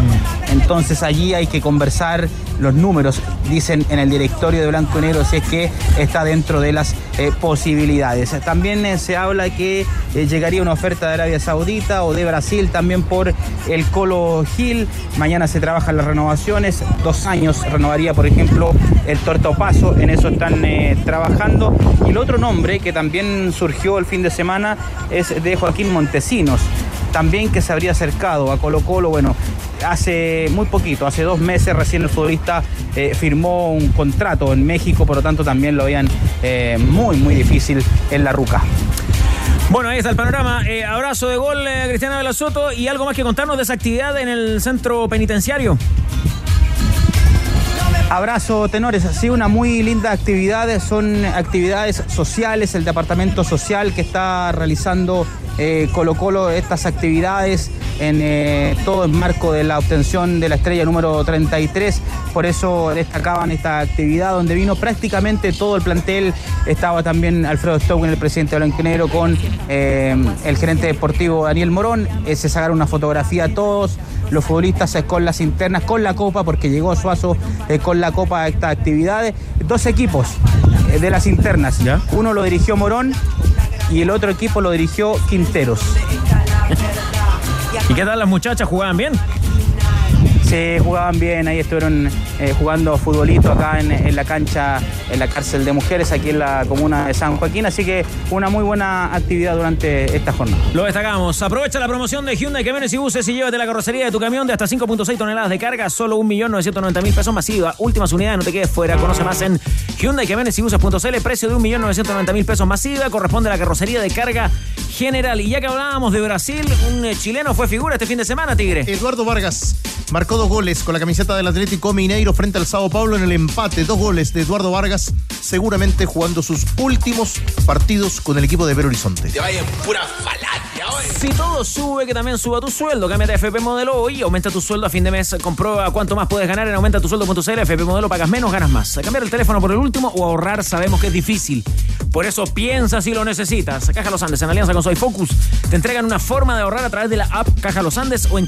Entonces allí hay que conversar los números, dicen en el directorio de Blanco y Negro, si es que está dentro de las eh, posibilidades. También eh, se habla que eh, llegaría una oferta de Arabia Saudita o de Brasil también por el Colo Gil. Mañana se trabajan las renovaciones, dos años renovaría, por ejemplo, el Tortopaso, en eso están eh, trabajando. Y el otro nombre que también surgió el fin de semana es de Joaquín Montesinos, también que se habría acercado a Colo Colo, bueno, hace muy poquito, hace dos meses recién el futbolista eh, firmó un contrato en México, por lo tanto también lo veían eh, muy, muy difícil en la ruca. Bueno, ahí está el panorama. Eh, abrazo de gol, eh, Cristiano de la Soto. ¿Y algo más que contarnos de esa actividad en el centro penitenciario? Abrazo, tenores. Sí, una muy linda actividad. Son actividades sociales, el departamento social que está realizando eh, Colo Colo estas actividades en eh, todo el marco de la obtención de la estrella número 33. Por eso destacaban esta actividad donde vino prácticamente todo el plantel. Estaba también Alfredo Stowen, el presidente blanquinero, con eh, el gerente deportivo Daniel Morón. Eh, se sacaron una fotografía a todos los futbolistas con las internas, con la copa, porque llegó Suazo eh, con la copa a esta actividad. Dos equipos eh, de las internas. Uno lo dirigió Morón y el otro equipo lo dirigió Quinteros. ¿Y qué tal las muchachas? ¿Jugaban bien? Sí, jugaban bien, ahí estuvieron eh, jugando futbolito acá en, en la cancha, en la cárcel de mujeres, aquí en la comuna de San Joaquín, así que una muy buena actividad durante esta jornada. Lo destacamos. Aprovecha la promoción de Hyundai Camiones y Buses y llévate la carrocería de tu camión de hasta 5.6 toneladas de carga, solo 1.990.000 pesos masiva. Últimas unidades, no te quedes fuera. Conoce más en Hyundai Camiones y Buses.cl. Precio de 1.990.000 pesos masiva. Corresponde a la carrocería de carga general. Y ya que hablábamos de Brasil, un eh, chileno fue figura este fin de semana, Tigre. Eduardo Vargas marcó dos goles con la camiseta del Atlético Mineiro frente al Sao Paulo en el empate. Dos goles de Eduardo Vargas, seguramente jugando sus últimos partidos con el equipo de Belo Horizonte. Te vayan pura falacia hoy. Si todo sube, que también suba tu sueldo. Cámbiate a FP Modelo hoy. Aumenta tu sueldo a fin de mes. Comprueba cuánto más puedes ganar en aumentatusueldo.cl. FP Modelo pagas menos, ganas más. Cambiar el teléfono por el último o ahorrar sabemos que es difícil. Por eso piensa si lo necesitas. Caja Los Andes, en alianza con Soy Focus, te entregan una forma de ahorrar a través de la app Caja Los Andes o en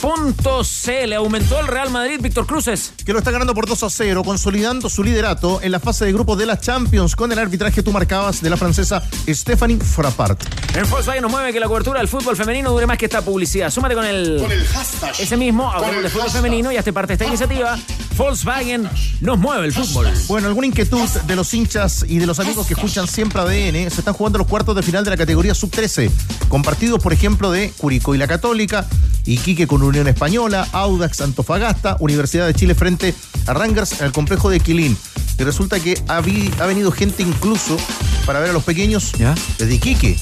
cajalosandes.cl. Aumentó el Real Madrid, Víctor Cruces. Que lo está ganando por 2 a 0, consolidando su liderato en la fase de grupos de la Champions con el arbitraje tú marcabas de la francesa Stephanie Frappart. En Volkswagen nos mueve que la cobertura del fútbol femenino dure más que esta publicidad. Súmate con el, Con el hashtag. ese mismo, Con el de fútbol hashtag. femenino y hazte parte de esta iniciativa. Volkswagen nos mueve el fútbol. Bueno, alguna inquietud de los hinchas y de los amigos que escuchan siempre ADN. Se están jugando los cuartos de final de la categoría sub-13. Con partidos, por ejemplo, de Curicó y la Católica, Iquique con Unión Española, Audax Antofagasta, Universidad de Chile frente a Rangers en el complejo de Quilín. Y resulta que ha, vi- ha venido gente incluso para ver a los pequeños desde Iquique.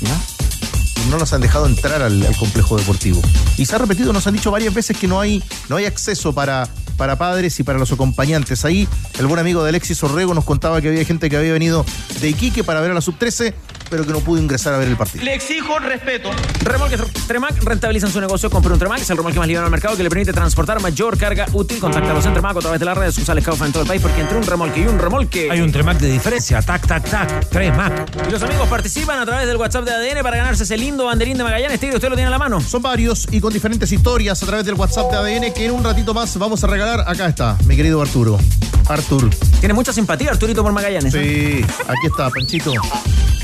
Y no los han dejado entrar al, al complejo deportivo. Y se ha repetido, nos han dicho varias veces que no hay, no hay acceso para, para padres y para los acompañantes. Ahí el buen amigo de Alexis Orrego nos contaba que había gente que había venido de Iquique para ver a la sub-13, pero que no pudo ingresar a ver el partido. Le exijo respeto. Remolques Tremac rentabilizan su negocio. Compre un Tremac, es el remolque más liviano al mercado que le permite transportar mayor carga útil. Contáctalos en Tremac a través de las redes sociales Caufa en todo el país, porque entre un remolque y un remolque. Hay un Tremac de diferencia. Tac, tac, tac. Tres Mac. Y los amigos participan a través del WhatsApp de ADN para ganarse ese lindo banderín de Magallanes. Tigre, usted lo tiene a la mano. Son varios y con diferentes historias a través del WhatsApp de ADN que en un ratito más vamos a regalar. Acá está, mi querido Arturo. Artur. Tiene mucha simpatía Arturito por Magallanes. ¿eh? Sí, aquí está, Panchito.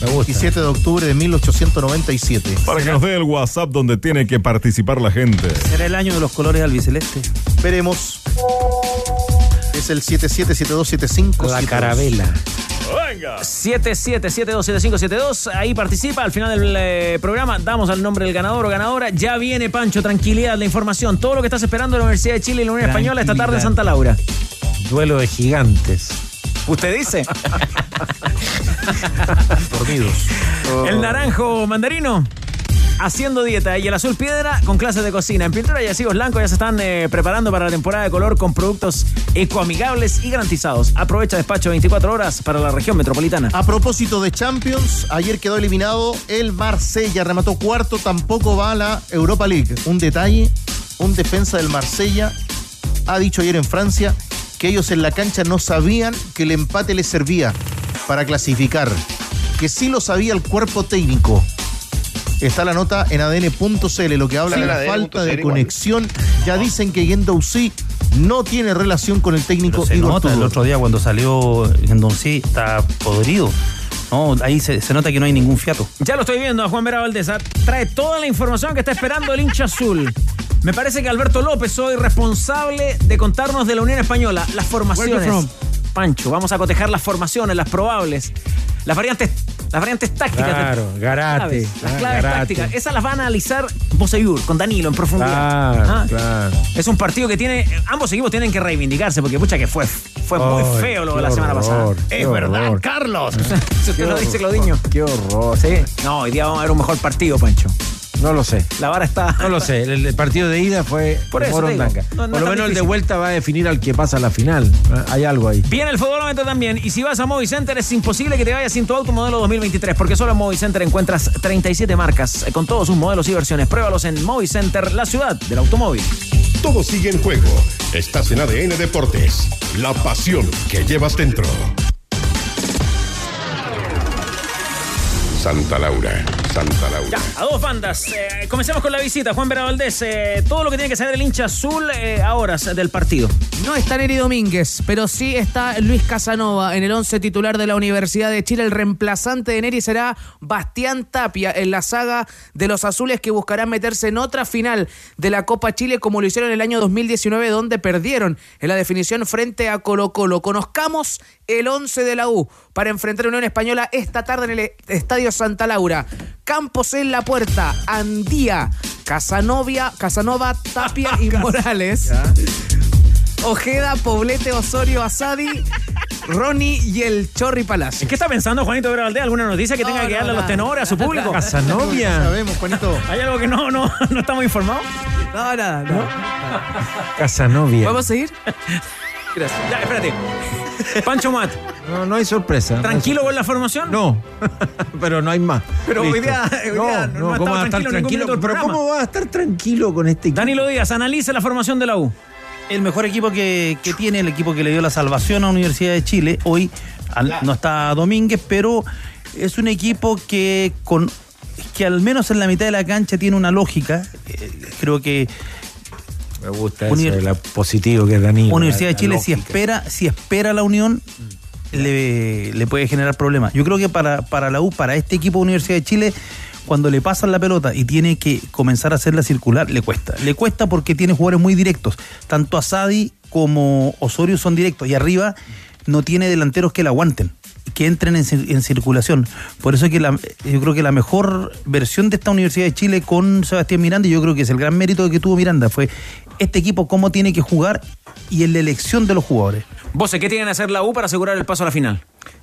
17 de octubre de 1897. Para que nos dé el WhatsApp donde tiene que participar la gente. ¿Será el año de los colores albiceleste? Veremos. Es el 777275. La carabela. Venga. 77727572. Ahí participa. Al final del eh, programa damos el nombre del ganador o ganadora. Ya viene Pancho, tranquilidad, la información. Todo lo que estás esperando en la Universidad de Chile y la Unión Española esta tarde en Santa Laura. Duelo de gigantes. ¿Usted dice? Dormidos. El naranjo mandarino. Haciendo dieta y el azul piedra con clases de cocina. En pintura y asivos blancos ya se están eh, preparando para la temporada de color con productos ecoamigables y garantizados. Aprovecha despacho 24 horas para la región metropolitana. A propósito de Champions, ayer quedó eliminado el Marsella, remató cuarto, tampoco va a la Europa League. Un detalle, un defensa del Marsella ha dicho ayer en Francia que ellos en la cancha no sabían que el empate les servía para clasificar, que sí lo sabía el cuerpo técnico. Está la nota en adn.cl, lo que habla Sí, de la falta de igual. conexión. Ya dicen que Guendouzi no tiene relación con el técnico Se Igor nota el otro día cuando salió en Don sí, está podrido. No, ahí se, se nota que no hay ningún fiato. Ya lo estoy viendo a Juan Vera Valdés. Trae toda la información que está esperando el hincha azul. Me parece que Alberto López hoy responsable de contarnos de la Unión Española, las formaciones. Pancho, vamos a cotejar las formaciones, las probables, las variantes, las variantes tácticas. de- Claro, Garate, claves, las ah, claves Garate. tácticas. Esas las van a analizar Boseyur con Danilo en profundidad. Claro, Ah, claro. Es un partido que tiene. Ambos equipos tienen que reivindicarse porque, pucha, que fue, fue muy feo lo de la semana pasada. horror, Es verdad. Carlos. Si usted Qué lo dice, Claudiño. Qué horror. Sí. No, hoy día vamos a ver un mejor partido, Pancho. No lo sé. La vara está. No lo sé. El, el partido de ida fue Por eso digo, no- no Por lo menos el de vuelta va a definir al que pasa a la final. Ah, Hay algo ahí. Viene el futbolómetro también. Y si vas a Movicenter, es imposible que te vayas sin tu auto modelo 2023, porque solo en Movicenter encuentras 37 marcas eh, con todos sus modelos y versiones. Pruébalos en Movicenter, la ciudad del automóvil. Todo sigue en juego. Estás en ADN Deportes. La pasión que llevas dentro. Santa Laura, Santa Laura. Ya, a dos bandas. Eh, comencemos con la visita. Juan Vera Valdés, eh, todo lo que tiene que saber el hincha azul eh, a horas del partido. No está Neri Domínguez, pero sí está Luis Casanova en el 11 titular de la Universidad de Chile. El reemplazante de Neri será Bastián Tapia en la saga de los azules que buscarán meterse en otra final de la Copa Chile como lo hicieron en el año 2019 donde perdieron en la definición frente a Colo Colo. Conozcamos el 11 de la U para enfrentar a Unión Española esta tarde en el Estadio Santa Laura. Campos en la puerta, Andía, Casanovia, Casanova, Tapia y Morales. Ojeda, Poblete, Osorio, Asadi, Ronnie y el Chorri Palacio. ¿En qué está pensando Juanito Vera Valdés? ¿Alguna noticia que tenga No, que no, darle a los tenores, a su público? Casanovia. Sabemos, Juanito. ¿Hay algo que no, no, no estamos informados? No, nada, no. Casanovia. ¿Vamos a seguir? Gracias. Ya, espérate. Pancho Mat, No, no hay sorpresa. no hay ¿tranquilo con la formación? No, pero no hay más. Pero hoy Listo. día- hoy día no ha estado ¿cómo va a estar tranquilo Pero. ¿cómo va a estar tranquilo con este equipo? Danilo Díaz, analice la formación de la U. El mejor equipo que, que tiene, el equipo que le dio la salvación a la Universidad de Chile, hoy al- no está Domínguez, pero es un equipo que con que al menos en la mitad de la cancha tiene una lógica. Eh, creo que Me gusta eso, la positivo que es Danilo. Universidad la- de Chile, si espera, si espera la Unión, le, le puede generar problemas. Yo creo que para, para la U, para este equipo de Universidad de Chile, cuando le pasan la pelota y tiene que comenzar a hacerla circular, le cuesta. Le cuesta porque tiene jugadores muy directos. Tanto Asadi como Osorio son directos. Y arriba no tiene delanteros que la aguanten que entren en, en circulación. Por eso es que la- yo creo que la mejor versión de esta Universidad de Chile con Sebastián Miranda, yo creo que es el gran mérito que tuvo Miranda, fue este equipo cómo tiene que jugar y en la elección de los jugadores. Vos, ¿qué tienen que hacer la U para asegurar el paso a la final?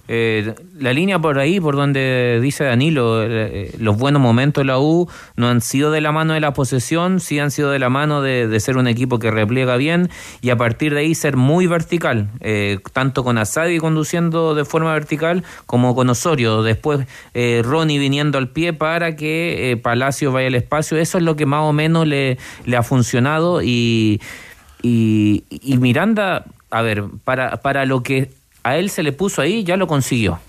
Eh, la línea por ahí, por donde dice Danilo, eh, los buenos momentos de la U no han sido de la mano de la posesión, sí han sido de la mano de, de ser un equipo que repliega bien y a partir de ahí ser muy vertical, eh, tanto con Asadi conduciendo de forma vertical como con Osorio. Después eh, Ronnie viniendo al pie para que eh, Palacio vaya al espacio. Eso es lo que más o menos le, le ha funcionado y, y, y Miranda, a ver, para, para lo que a él se le puso ahí, ya lo consiguió.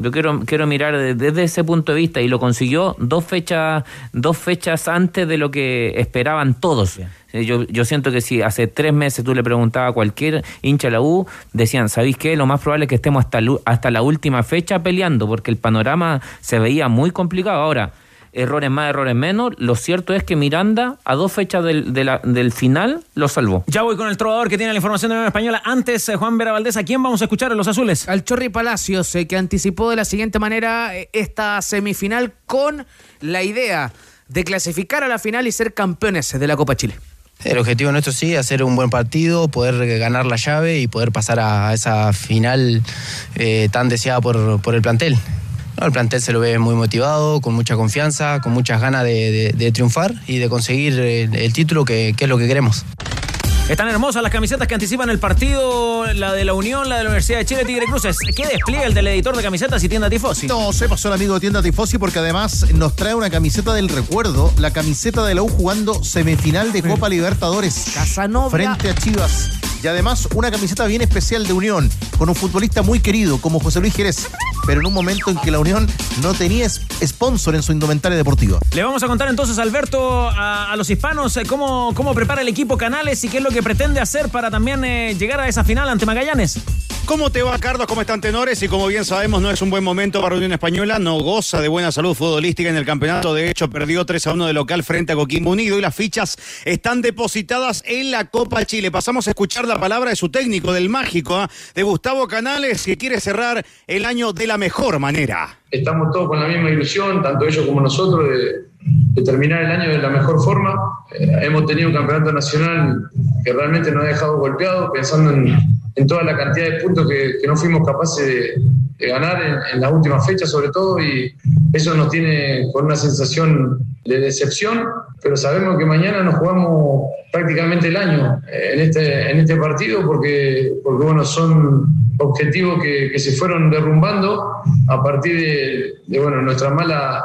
Yo quiero, quiero mirar de- desde ese punto de vista y lo consiguió dos fechas, dos fechas antes de lo que esperaban todos. Yo, yo siento que si hace tres meses tú le preguntabas a cualquier hincha de la U, decían, ¿sabéis qué? Lo más probable es que estemos hasta, hasta la última fecha peleando, porque el panorama se veía muy complicado. Ahora, errores más, errores menos, lo cierto es que Miranda, a dos fechas del, de la- del final, lo salvó. Ya voy con el trovador que tiene la información de la Española. Antes, eh, Juan Vera Valdés, ¿a quién vamos a escuchar en los azules? Al Chorri Palacios, eh, que anticipó de la siguiente manera eh, esta semifinal con la idea de clasificar a la final y ser campeones de la Copa Chile. El objetivo nuestro sí, hacer un buen partido, poder ganar la llave y poder pasar a esa final eh, tan deseada por, por el plantel. No, el plantel se lo ve muy motivado, con mucha confianza, con muchas ganas de, de- de triunfar y de conseguir el, el título que, que es lo que queremos. Están hermosas las camisetas que anticipan el partido, la de la Unión, la de la Universidad de Chile, Tigre Cruces. ¿Qué despliega el del editor de camisetas y tienda Tifosi? No, se pasó el amigo de Tienda Tifosi porque además nos trae una camiseta del recuerdo, la camiseta de la U jugando semifinal de Copa Libertadores. Casanova. Frente a Chivas. Y además una camiseta bien especial de Unión, con un futbolista muy querido como José Luis Jerez, pero en un momento en que la Unión no tenía sponsor en su indumentaria deportiva. Le vamos a contar entonces, Alberto, a, a los hispanos eh, cómo, cómo prepara el equipo Canales y qué es lo que pretende hacer para también eh, llegar a esa final ante Magallanes. ¿Cómo te va, Carlos? ¿Cómo están, tenores? Y como bien sabemos, no es un buen momento para Unión Española. No goza de buena salud futbolística en el campeonato. De hecho, perdió 3 a 1 de local frente a Coquimbo Unido y las fichas están depositadas en la Copa Chile. Pasamos a escuchar la palabra de su técnico, del mágico, ¿ah? de Gustavo Canales, que quiere cerrar el año de la mejor manera. estamos todos con la misma ilusión, tanto ellos como nosotros, de terminar el año de la mejor forma. Eh, hemos tenido un campeonato nacional que realmente nos ha dejado golpeados, pensando en, toda la cantidad de puntos que, no fuimos capaces de, ganar en, en las últimas fechas, sobre todo, y eso nos tiene con una sensación de decepción, pero sabemos que mañana nos jugamos prácticamente el año eh, en este, en este partido porque, porque bueno, son objetivos que, que se fueron derrumbando a partir de, de, bueno, nuestra mala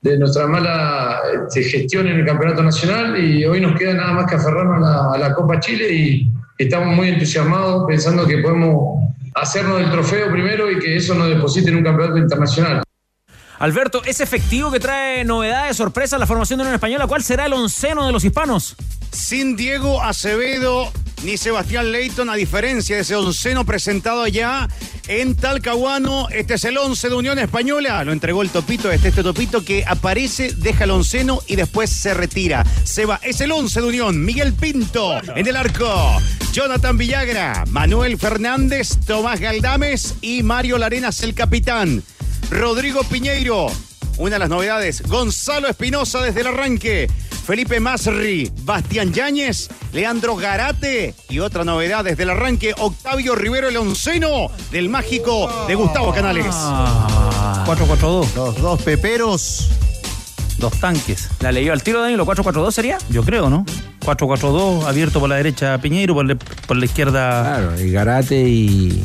de nuestra mala este, gestión en el campeonato nacional y hoy nos queda nada más que aferrarnos a la, la Copa Chile y estamos muy entusiasmados pensando que podemos hacernos el trofeo primero y que eso nos deposite en un campeonato internacional. Alberto, ¿es efectivo que trae novedades, sorpresas la formación de Unión Española? ¿Cuál será el onceno de los hispanos? Sin Diego Acevedo ni Sebastián Leighton, a diferencia de ese onceno presentado ya en Talcahuano. Este es el once de Unión Española. Lo entregó el Topito, este, este Topito que aparece, deja el onceno y después se retira. Seba, es el once de Unión. Miguel Pinto en el arco. Jonathan Villagra, Manuel Fernández, Tomás Galdames y Mario Larenas, el capitán. Rodrigo Piñeiro, una de las novedades. Gonzalo Espinosa desde el arranque. Felipe Masri, Bastián Yáñez, Leandro Garate y otra novedad desde el arranque, Octavio Rivero el onceno del mágico de Gustavo Canales. 4-4-2. Los dos peperos. Dos tanques. ¿La leyó al tiro, Danilo? ¿4-4-2 sería? Yo creo, ¿no? 4-4-2, abierto por la derecha Piñeiro, por, la- por la izquierda. Claro, y Garate y.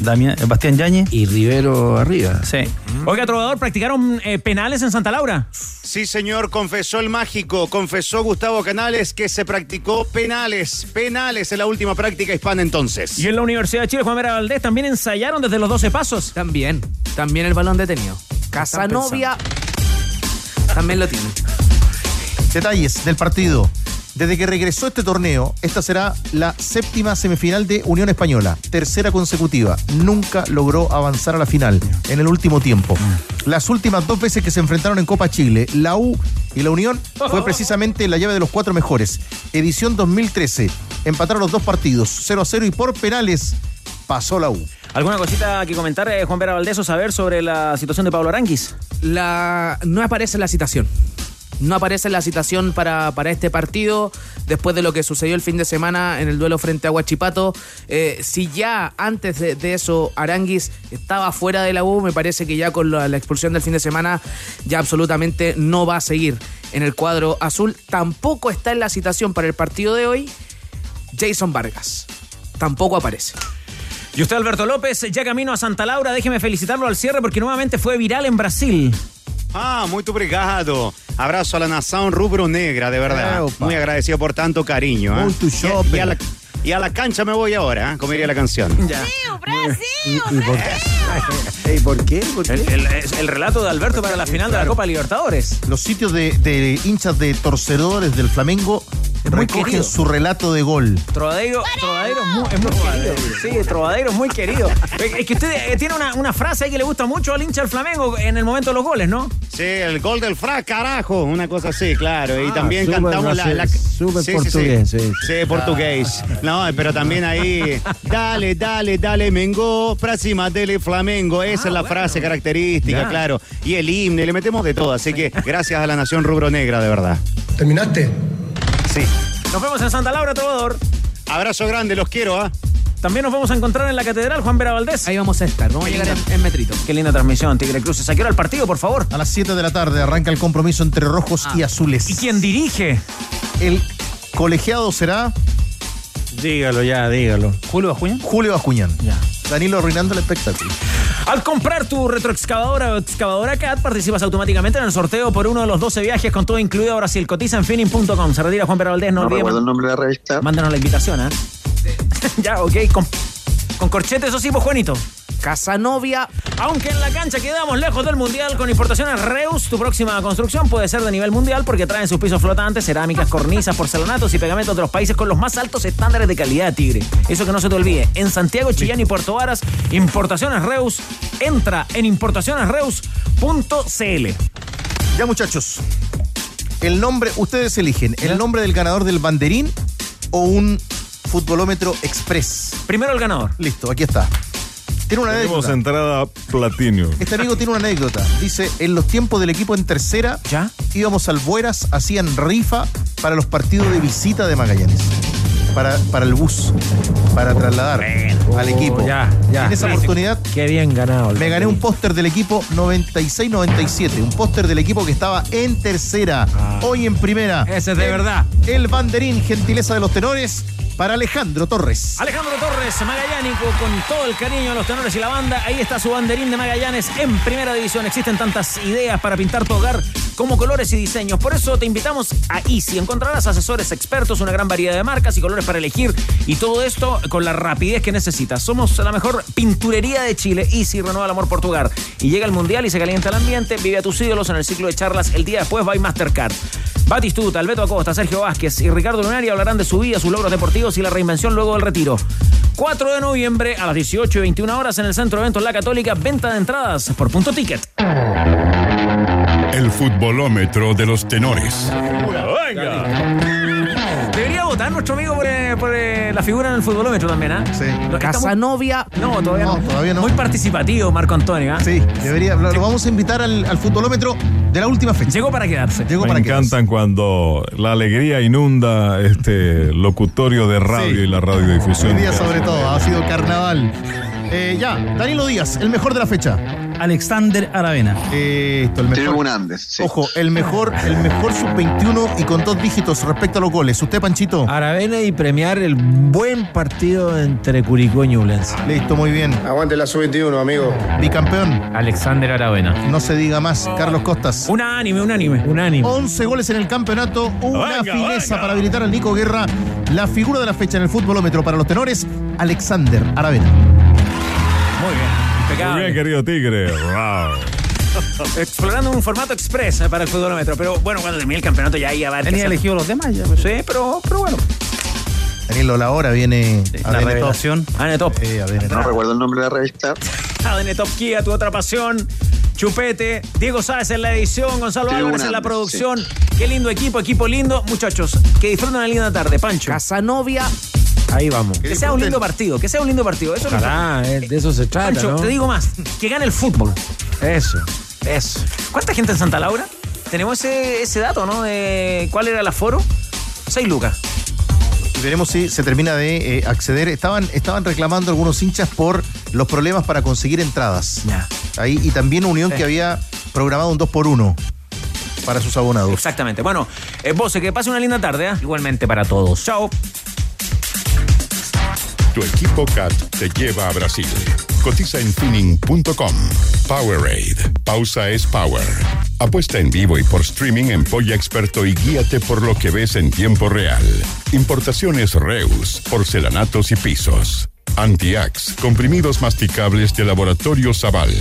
Damián, Bastián Yañez. Y Rivero arriba. Sí. Oiga, Trovador, ¿practicaron eh, penales en Santa Laura? Sí, señor, confesó el mágico, confesó Gustavo Canales que se practicó penales, penales en la última práctica hispana entonces. Y en la Universidad de Chile, Juan Vera Valdés, también ensayaron desde los 12 pasos. También, también el balón detenido. Casanovia también lo tiene. Detalles del partido. Desde que regresó este torneo, esta será la séptima semifinal de Unión Española, tercera consecutiva. Nunca logró avanzar a la final en el último tiempo. Las últimas dos veces que se enfrentaron en Copa Chile, la U y la Unión, fue precisamente la llave de los cuatro mejores. Edición 2013. Empataron los dos partidos, 0 a 0 y por penales pasó la U. ¿Alguna cosita que comentar, eh, Juan Vera Valdés, o saber sobre la situación de Pablo Aranguis? La, no aparece la citación. No aparece la citación para, para este partido después de lo que sucedió el fin de semana en el duelo frente a Huachipato. Eh, si ya antes de, eso Aranguis estaba fuera de la U, me parece que ya con la expulsión del fin de semana ya absolutamente no va a seguir en el cuadro azul. Tampoco está en la citación para el partido de hoy Jason Vargas. Tampoco aparece. Y usted, Alberto López, ya camino a Santa Laura, déjeme felicitarlo al cierre porque nuevamente fue viral en Brasil. Ah, muito obrigado. Abrazo a la nación rubro negra, de verdad. Muy agradecido por tanto cariño. ¿eh? Muito Y- shopping. Y, a la, y a la cancha me voy ahora, ¿eh? como diría la canción. Ya. ¿Y, y por qué? ¿Y por qué? ¿Por qué? El, el- es el relato de Alberto para la final de la Copa Libertadores. Los sitios de, de hinchas de torcedores del Flamengo muy recogen querido. su relato de gol. Trovadero, Trovadero es muy, es muy querido. Sí, Trovadero es muy querido. Es que usted eh, tiene una, una frase ahí que le gusta mucho al hincha del Flamengo en el momento de los goles, ¿no? Sí, el gol del fra, carajo, una cosa así, claro. Y Ah, también cantamos la, la- súper Sí, sí, portugués, Sí, sí. Sí, portugués. No, pero también ahí, dale, dale, dale, Mengo, pra cima dele Flamengo. Esa es la frase característica, Ya. claro. Y el himno, y le metemos de todo. Así que gracias a la nación rubro negra, de verdad. ¿Terminaste? Sí. Nos vemos en Santa Laura, Trovador. Abrazo grande, los quiero, ¿ah? También nos vamos a encontrar en la Catedral Juan Vera Valdés. Ahí vamos a estar, vamos a llegar en, en metrito. Qué linda transmisión, Tigre Cruces. ¿A qué hora el partido, por favor? A las 7 de la tarde arranca el compromiso entre rojos y azules. ¿Y quién dirige? El colegiado será Dígalo ya, dígalo. Julio Bajuña. Julio Acuñán. Danilo arruinando el espectáculo. Al comprar tu retroexcavadora o excavadora CAT, participas automáticamente en el sorteo por uno de los 12 viajes con todo incluido a Brasil. Cotiza en finning.com. Se retira Juan Vera Valdés, no, No el nombre de la revista. Mándanos la invitación, ¿eh? ya, ok. Con, con corchete, eso sí, pues, Juanito. Casanovia. Aunque en la cancha quedamos lejos del mundial con importaciones Reus, tu próxima construcción puede ser de nivel mundial porque traen sus pisos flotantes, cerámicas, cornisas, porcelanatos y pegamentos de los países con los más altos estándares de calidad, Tigre. Eso que no se te olvide. En Santiago, Chillán y Puerto Varas, Importaciones Reus. Entra en importacionesreus.cl. Ya, muchachos. El nombre, ustedes eligen, el nombre del ganador del banderín o un futbolómetro express. Primero el ganador. Listo, aquí está. Tiene una Tenemos anécdota. entrada platino. Este amigo tiene una anécdota. Dice, en los tiempos del equipo en tercera, ¿Ya? íbamos al Bueras, hacían rifa para los partidos de visita de Magallanes. Para, para el bus, para trasladar al equipo. Oh, ya, ya. En esa oportunidad Qué bien ganado. me gané un póster del equipo 96-97, un póster del equipo que estaba en tercera, hoy en primera. Ese es de El- verdad. El banderín, gentileza de los tenores, para Alejandro Torres. Alejandro Torres, Magallánico, con todo el cariño a los tenores y la banda. Ahí está su banderín de Magallanes en primera división. Existen tantas ideas para pintar tu hogar como colores y diseños. Por eso te invitamos a Easy. Encontrarás asesores expertos, una gran variedad de marcas y colores para elegir. Y todo esto con la rapidez que necesitas. Somos la mejor pinturería de Chile. Easy renueva el amor por tu hogar. Y llega el mundial y se calienta el ambiente. Vive a tus ídolos en el ciclo de charlas el día después by Mastercard. Batistuta, Alberto Acosta, Sergio Vázquez y Ricardo Lunari hablarán de su vida, sus logros deportivos y la reinvención luego del retiro. 4 de noviembre a las 18 y 21 horas en el Centro de Eventos La Católica, venta de entradas por punto ticket. El futbolómetro de los tenores. Debería votar nuestro amigo por, eh, por, eh, la figura en el futbolómetro también, ¿ah? Sí. No, está muy- Casanovia. No, todavía no. No, todavía no. Muy participativo, Marco Antonio, ¿ah? Sí, debería. Lo, lo vamos a invitar al, al futbolómetro de la última fecha. Llegó para quedarse. Llegó Me para quedarse. encantan cuando la alegría inunda este locutorio de radio Sí. y la radiodifusión. Hoy día sobre todo, ha sido carnaval. Eh, ya, Danilo Díaz, el mejor de la fecha. Alexander Aravena. Esto, el mejor. Ojo, el mejor, el mejor sub-21 y con dos dígitos respecto a los goles. ¿Usted, Panchito? Aravena y premiar el buen partido entre Curicó y Ñublense. Listo, muy bien. Aguante la sub-21, amigo. Bicampeón. Alexander Aravena. No se diga más. Carlos Costas. Unánime, unánime. Unánime. 11 goles en el campeonato, una Venga, fineza venga. para habilitar al Nico Guerra. La figura de la fecha en el futbolómetro para los tenores, Alexander Aravena. Muy bien, Muy impecable. bien, querido Tigre. Wow. Explorando un formato express eh, para el futbolómetro. Pero bueno, cuando termine el campeonato ya ahí va a Tenía elegido los demás ya. Sí, pero, pero bueno. Daniel la hora viene La ADN Top. revelación. ADN Top. Sí, ADN Top. recuerdo el nombre de la revista. ADN Top Kia, tu otra pasión. Chupete, Diego Sáez en la edición, Gonzalo Álvarez en la producción. Qué lindo equipo, equipo lindo. Muchachos, que disfruten una linda tarde. Pancho. Casanovia. Ahí vamos. Que sea un lindo partido, que sea un lindo partido. Eso Ojalá, eh, de eso se trata, Pancho, ¿no? te digo más, que gane el fútbol. Eso, eso. ¿Cuánta gente en Santa Laura? Tenemos ese, ese dato, ¿no? De cuál era el aforo. Seis lucas. Y veremos si se termina de eh, acceder. Estaban, estaban reclamando algunos hinchas por los problemas para conseguir entradas. Ya. Ahí, y también Unión Sí. que había programado un 2 por 1 para sus abonados. Exactamente. Bueno, eh, Bose, que pase una linda tarde, ¿ah? Igualmente para todos. Chao. Tu equipo CAT te lleva a Brasil. Cotiza en tuning.com. Powerade. Pausa es power. Apuesta en vivo y por streaming en Polla Experto y guíate por lo que ves en tiempo real. Importaciones Reus, porcelanatos y pisos. Antiax, comprimidos masticables de Laboratorio Zaval.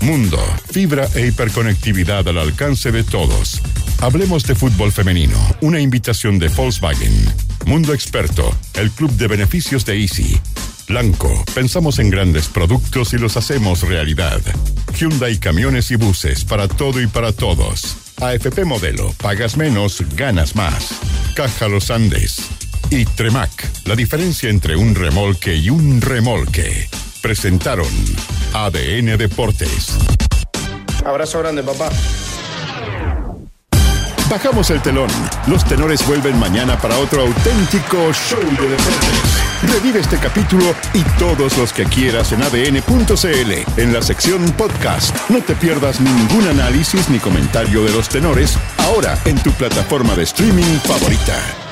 Mundo, fibra e hiperconectividad al alcance de todos. Hablemos de fútbol femenino, una invitación de Volkswagen. Mundo Experto, el club de beneficios de Easy. Blanco, pensamos en grandes productos y los hacemos realidad. Hyundai Camiones y Buses, para todo y para todos. AFP Modelo, pagas menos, ganas más. Caja Los Andes. Y Tremac, la diferencia entre un remolque y un remolque. Presentaron ADN Deportes. Abrazo grande, papá. Bajamos el telón. Los tenores vuelven mañana para otro auténtico show de deportes. Revive este capítulo y todos los que quieras en adn.cl en la sección podcast. No te pierdas ningún análisis ni comentario de los tenores ahora en tu plataforma de streaming favorita.